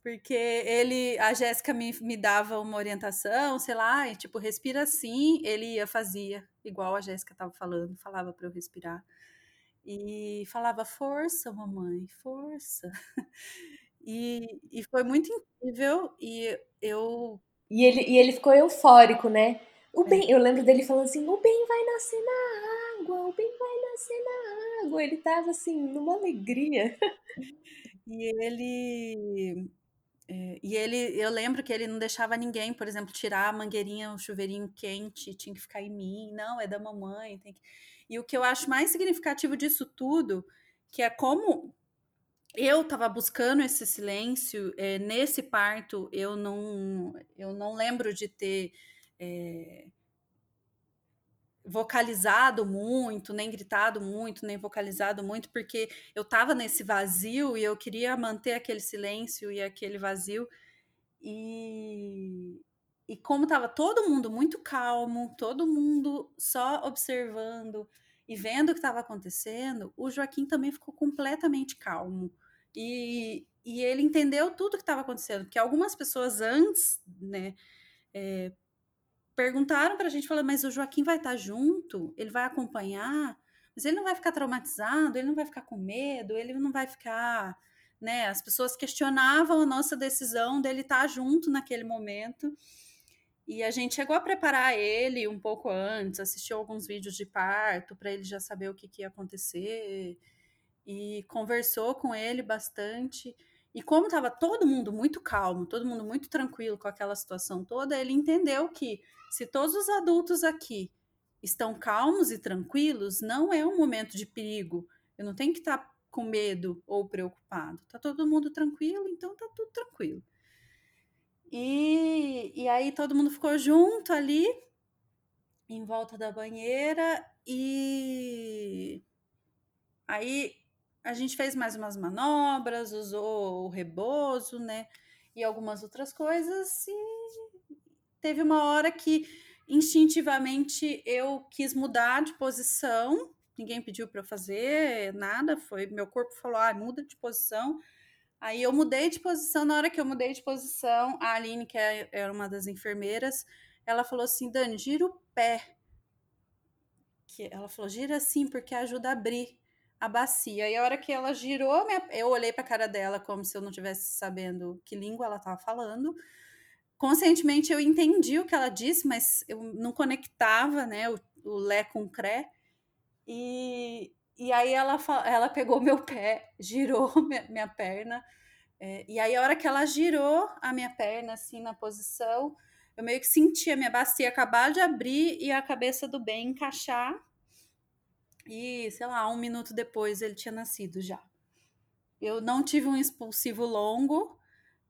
S3: Porque ele, a Jéssica me, me dava uma orientação, sei lá, e, tipo, respira assim, ele ia, fazia, igual a Jéssica estava falando, falava para eu respirar. E falava, força, mamãe, força. E, e foi muito incrível, e eu.
S1: E ele, e ele ficou eufórico, né? O é. bem, eu lembro dele falando assim: o bem vai nascer na água, o bem vai nascer na água. Ele tava assim, numa alegria.
S3: E ele. É, e ele, eu lembro que ele não deixava ninguém, por exemplo, tirar a mangueirinha, o chuveirinho quente, tinha que ficar em mim. Não, é da mamãe. Tem que... E o que eu acho mais significativo disso tudo, que é como eu estava buscando esse silêncio é, nesse parto. Eu não, eu não lembro de ter é, vocalizado muito, nem gritado muito, nem vocalizado muito, porque eu estava nesse vazio e eu queria manter aquele silêncio e aquele vazio. E, e como estava todo mundo muito calmo, todo mundo só observando e vendo o que estava acontecendo, o Joaquim também ficou completamente calmo. E, e ele entendeu tudo que estava acontecendo, porque algumas pessoas antes, né, é, perguntaram para a gente, falando, mas o Joaquim vai estar tá junto? Ele vai acompanhar? Mas ele não vai ficar traumatizado? Ele não vai ficar com medo? Ele não vai ficar... Né? As pessoas questionavam a nossa decisão dele estar tá junto naquele momento. E a gente chegou a preparar ele um pouco antes, assistiu alguns vídeos de parto para ele já saber o que, que ia acontecer e conversou com ele bastante. E como estava todo mundo muito calmo, todo mundo muito tranquilo com aquela situação toda, ele entendeu que se todos os adultos aqui estão calmos e tranquilos, não é um momento de perigo. Eu não tenho que estar tá com medo ou preocupado. Tá todo mundo tranquilo, então tá tudo tranquilo. E, e aí todo mundo ficou junto ali, em volta da banheira, e aí a gente fez mais umas manobras, usou o rebozo, né? E algumas outras coisas, e teve uma hora que instintivamente eu quis mudar de posição. Ninguém pediu para eu fazer nada, foi meu corpo falou: "Ah, muda de posição". Aí eu mudei de posição, na hora que eu mudei de posição, a Aline, que é, era uma das enfermeiras, ela falou assim: "Dani, gira o pé". Que ela falou: "Gira assim porque ajuda a abrir" a bacia. E a hora que ela girou, eu olhei para a cara dela como se eu não tivesse sabendo que língua ela estava falando. Conscientemente eu entendi o que ela disse, mas eu não conectava, né, o, o lé com o cré. E, e aí ela, ela pegou meu pé, girou minha, minha perna. É, e aí a hora que ela girou a minha perna assim na posição, eu meio que senti a minha bacia acabar de abrir e a cabeça do bem encaixar e, sei lá, um minuto depois ele tinha nascido já. Eu não tive um expulsivo longo,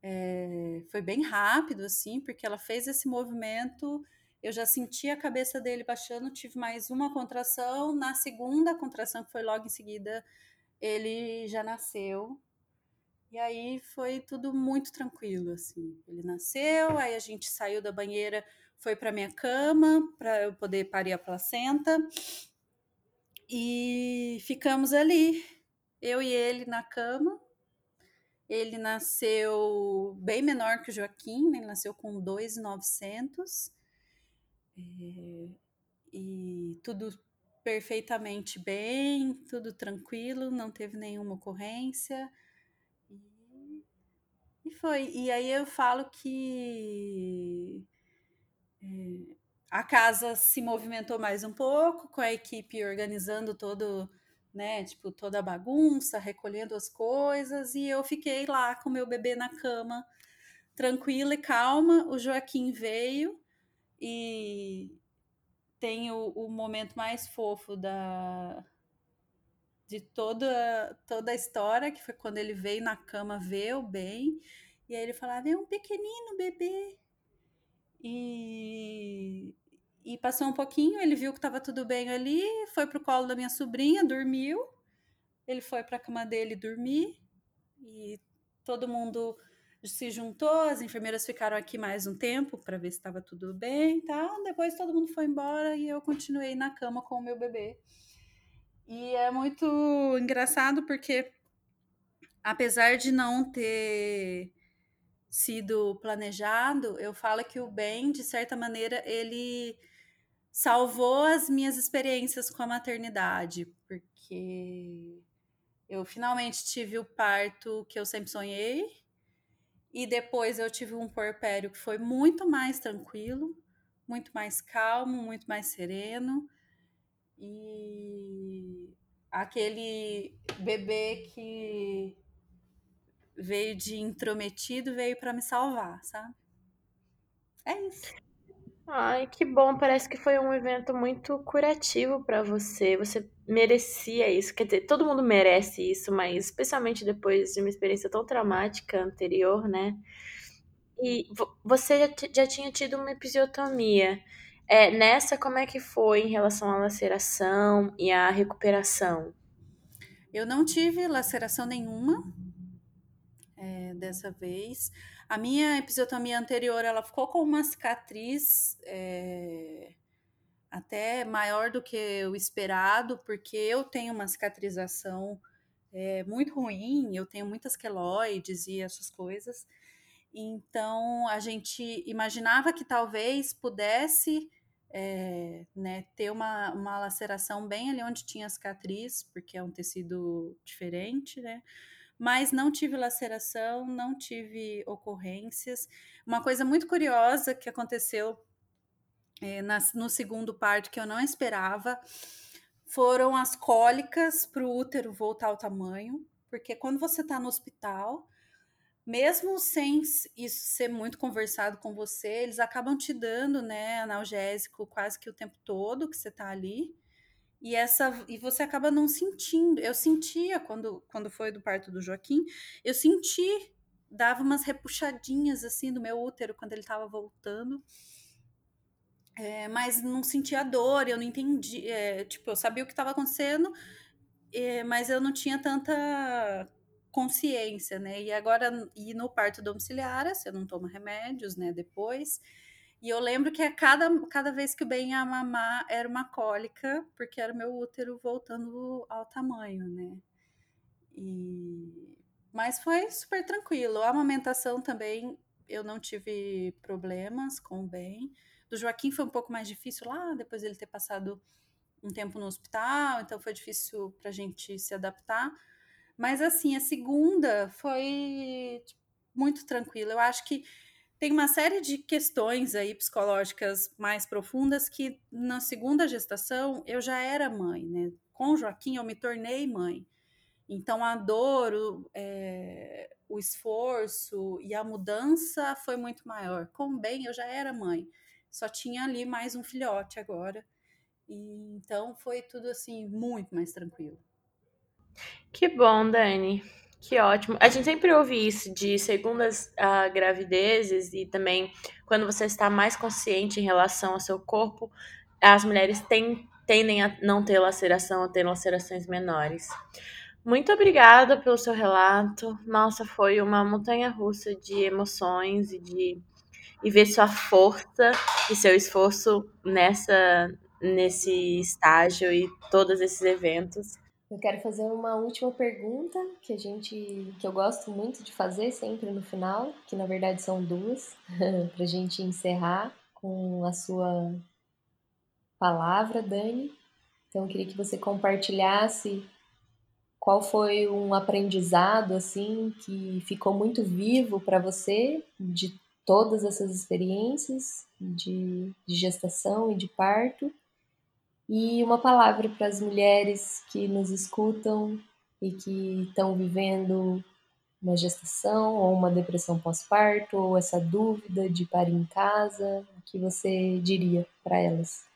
S3: é, foi bem rápido, assim, porque ela fez esse movimento, eu já senti a cabeça dele baixando, tive mais uma contração, na segunda contração, que foi logo em seguida, ele já nasceu. E aí foi tudo muito tranquilo, assim. Ele nasceu, aí a gente saiu da banheira, foi para minha cama, para eu poder parir a placenta. E ficamos ali, eu e ele na cama. Ele nasceu bem menor que o Joaquim, né? ele nasceu com 2,900. É, e tudo perfeitamente bem, tudo tranquilo, não teve nenhuma ocorrência. E, e foi. E aí eu falo que é, a casa se movimentou mais um pouco, com a equipe organizando todo, né, tipo, toda a bagunça, recolhendo as coisas, e eu fiquei lá com meu bebê na cama, tranquila e calma. O Joaquim veio e tem o, o momento mais fofo da de toda toda a história, que foi quando ele veio na cama ver o bem, e aí ele falava: "É um pequenino bebê". E e passou um pouquinho, ele viu que estava tudo bem ali, foi pro colo da minha sobrinha, dormiu. Ele foi para a cama dele dormir e todo mundo se juntou, as enfermeiras ficaram aqui mais um tempo para ver se estava tudo bem, tá? Depois todo mundo foi embora e eu continuei na cama com o meu bebê. E é muito engraçado porque apesar de não ter sido planejado, eu falo que o bem, de certa maneira, ele salvou as minhas experiências com a maternidade, porque eu finalmente tive o parto que eu sempre sonhei, e depois eu tive um porpério que foi muito mais tranquilo, muito mais calmo, muito mais sereno. E aquele bebê que veio de intrometido veio para me salvar, sabe? É isso.
S2: Ai, que bom. Parece que foi um evento muito curativo para você. Você merecia isso. Quer dizer, todo mundo merece isso, mas especialmente depois de uma experiência tão traumática anterior, né? E você já, já tinha tido uma episiotomia. É, nessa, como é que foi em relação à laceração e à recuperação?
S3: Eu não tive laceração nenhuma é, dessa vez. A minha episiotomia anterior, ela ficou com uma cicatriz é, até maior do que o esperado, porque eu tenho uma cicatrização é, muito ruim, eu tenho muitas queloides e essas coisas. Então, a gente imaginava que talvez pudesse é, né, ter uma, uma laceração bem ali onde tinha cicatriz, porque é um tecido diferente, né? Mas não tive laceração, não tive ocorrências. Uma coisa muito curiosa que aconteceu é, na, no segundo parto que eu não esperava foram as cólicas para o útero voltar ao tamanho, porque quando você está no hospital, mesmo sem isso ser muito conversado com você, eles acabam te dando, né, analgésico quase que o tempo todo que você está ali. E essa e você acaba não sentindo. Eu sentia quando quando foi do parto do Joaquim, eu senti dava umas repuxadinhas assim no meu útero quando ele estava voltando. É, mas não sentia dor, eu não entendi. É, tipo, eu sabia o que estava acontecendo, é, mas eu não tinha tanta consciência, né? E agora, e no parto domiciliar, você não toma remédios, né? Depois. E eu lembro que a cada, cada vez que o bem ia mamar era uma cólica, porque era o meu útero voltando ao tamanho, né? E... Mas foi super tranquilo. A amamentação também eu não tive problemas com o bem. Do Joaquim foi um pouco mais difícil lá, depois ele ter passado um tempo no hospital, então foi difícil para a gente se adaptar. Mas assim, a segunda foi tipo, muito tranquila. Eu acho que tem uma série de questões aí psicológicas mais profundas que na segunda gestação eu já era mãe, né? Com Joaquim eu me tornei mãe. Então a dor, o, é, o esforço e a mudança foi muito maior. Com bem eu já era mãe, só tinha ali mais um filhote agora. E, então foi tudo assim muito mais tranquilo.
S2: Que bom, Dani. Que ótimo. A gente sempre ouve isso de segundas uh, gravidezes e também quando você está mais consciente em relação ao seu corpo, as mulheres tem, tendem a não ter laceração, a ter lacerações menores. Muito obrigada pelo seu relato. Nossa, foi uma montanha russa de emoções e de e ver sua força e seu esforço nessa nesse estágio e todos esses eventos.
S1: Eu quero fazer uma última pergunta que a gente que eu gosto muito de fazer sempre no final, que na verdade são duas, para a gente encerrar com a sua palavra, Dani. Então eu queria que você compartilhasse qual foi um aprendizado assim que ficou muito vivo para você de todas essas experiências de, de gestação e de parto e uma palavra para as mulheres que nos escutam e que estão vivendo uma gestação ou uma depressão pós-parto ou essa dúvida de parir em casa, o que você diria para elas?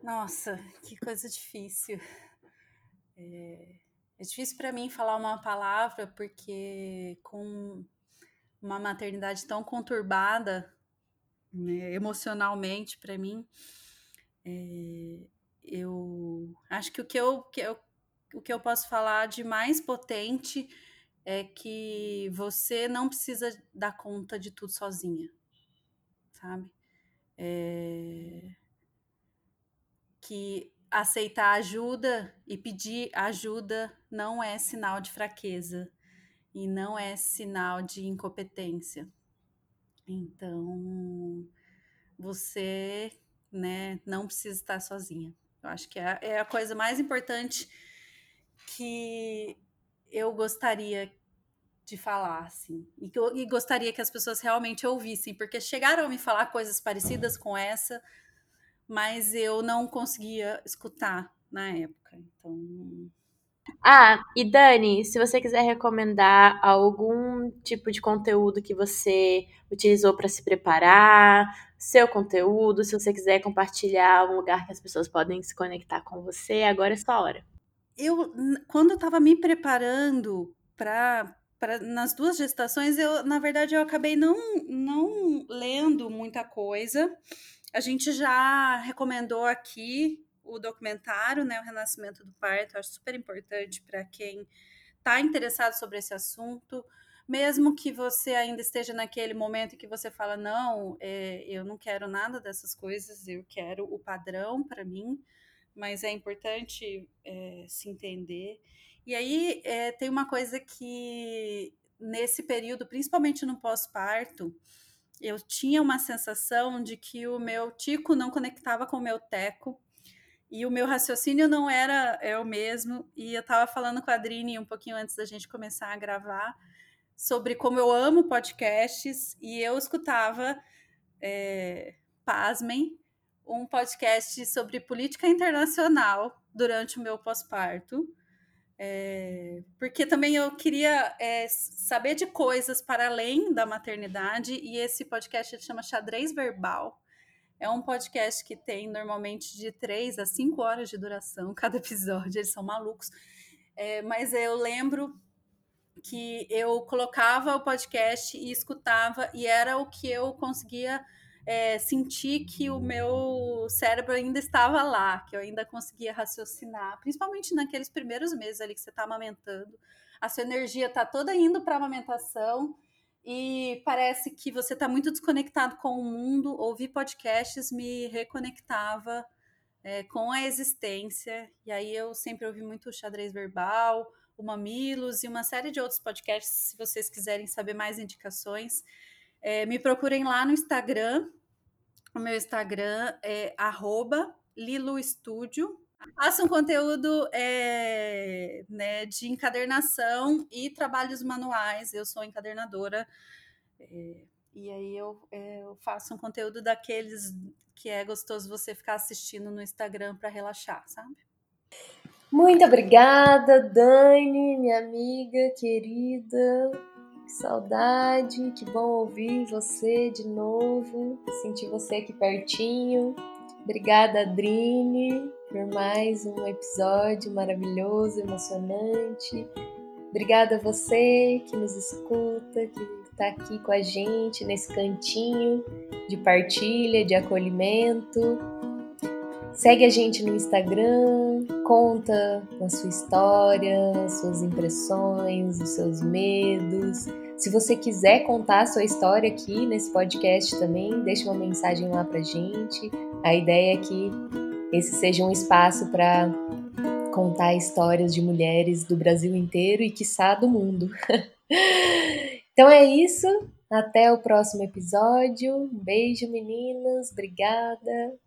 S3: Nossa, que coisa difícil. É, é difícil para mim falar uma palavra porque com uma maternidade tão conturbada né, emocionalmente para mim, é, eu acho que o que eu, que eu, o que eu posso falar de mais potente é que você não precisa dar conta de tudo sozinha, sabe? É... Que aceitar ajuda e pedir ajuda não é sinal de fraqueza e não é sinal de incompetência. Então, você, né, não precisa estar sozinha. Eu acho que é, é a coisa mais importante que eu gostaria de falar, assim, e, eu, e gostaria que as pessoas realmente ouvissem, porque chegaram a me falar coisas parecidas com essa, mas eu não conseguia escutar na época. Então.
S2: Ah, e Dani, se você quiser recomendar algum tipo de conteúdo que você utilizou para se preparar, seu conteúdo, se você quiser compartilhar um lugar que as pessoas podem se conectar com você, agora é sua hora.
S3: Eu, quando eu estava me preparando para nas duas gestações, eu, na verdade, eu acabei não, não lendo muita coisa. A gente já recomendou aqui o documentário, né, o Renascimento do Parto, acho super importante para quem está interessado sobre esse assunto mesmo que você ainda esteja naquele momento que você fala, não, é, eu não quero nada dessas coisas, eu quero o padrão para mim, mas é importante é, se entender. E aí é, tem uma coisa que nesse período, principalmente no pós-parto, eu tinha uma sensação de que o meu tico não conectava com o meu teco e o meu raciocínio não era é o mesmo. E eu estava falando com a Adrine um pouquinho antes da gente começar a gravar sobre como eu amo podcasts e eu escutava, é, pasmem, um podcast sobre política internacional durante o meu pós-parto. É, porque também eu queria é, saber de coisas para além da maternidade, e esse podcast chama Xadrez Verbal. É um podcast que tem normalmente de três a cinco horas de duração cada episódio, eles são malucos. É, mas eu lembro que eu colocava o podcast e escutava, e era o que eu conseguia é, sentir que o meu cérebro ainda estava lá, que eu ainda conseguia raciocinar, principalmente naqueles primeiros meses ali que você está amamentando. A sua energia está toda indo para a amamentação e parece que você está muito desconectado com o mundo. Ouvir podcasts me reconectava é, com a existência, e aí eu sempre ouvi muito xadrez verbal, o Mamilos e uma série de outros podcasts, se vocês quiserem saber mais indicações. É, me procurem lá no Instagram. O meu Instagram é lilustudio. Faço um conteúdo é, né, de encadernação e trabalhos manuais. Eu sou encadernadora. É, e aí eu, é, eu faço um conteúdo daqueles que é gostoso você ficar assistindo no Instagram para relaxar, sabe?
S1: Muito obrigada, Dani, minha amiga querida. Que saudade, que bom ouvir você de novo, sentir você aqui pertinho. Obrigada, Adrine, por mais um episódio maravilhoso, emocionante. Obrigada a você que nos escuta, que está aqui com a gente nesse cantinho de partilha, de acolhimento. Segue a gente no Instagram, conta a sua história, suas impressões, os seus medos. Se você quiser contar a sua história aqui nesse podcast também, deixe uma mensagem lá pra gente. A ideia é que esse seja um espaço para contar histórias de mulheres do Brasil inteiro e quiçá do mundo. então é isso. Até o próximo episódio. Um beijo, meninas. Obrigada.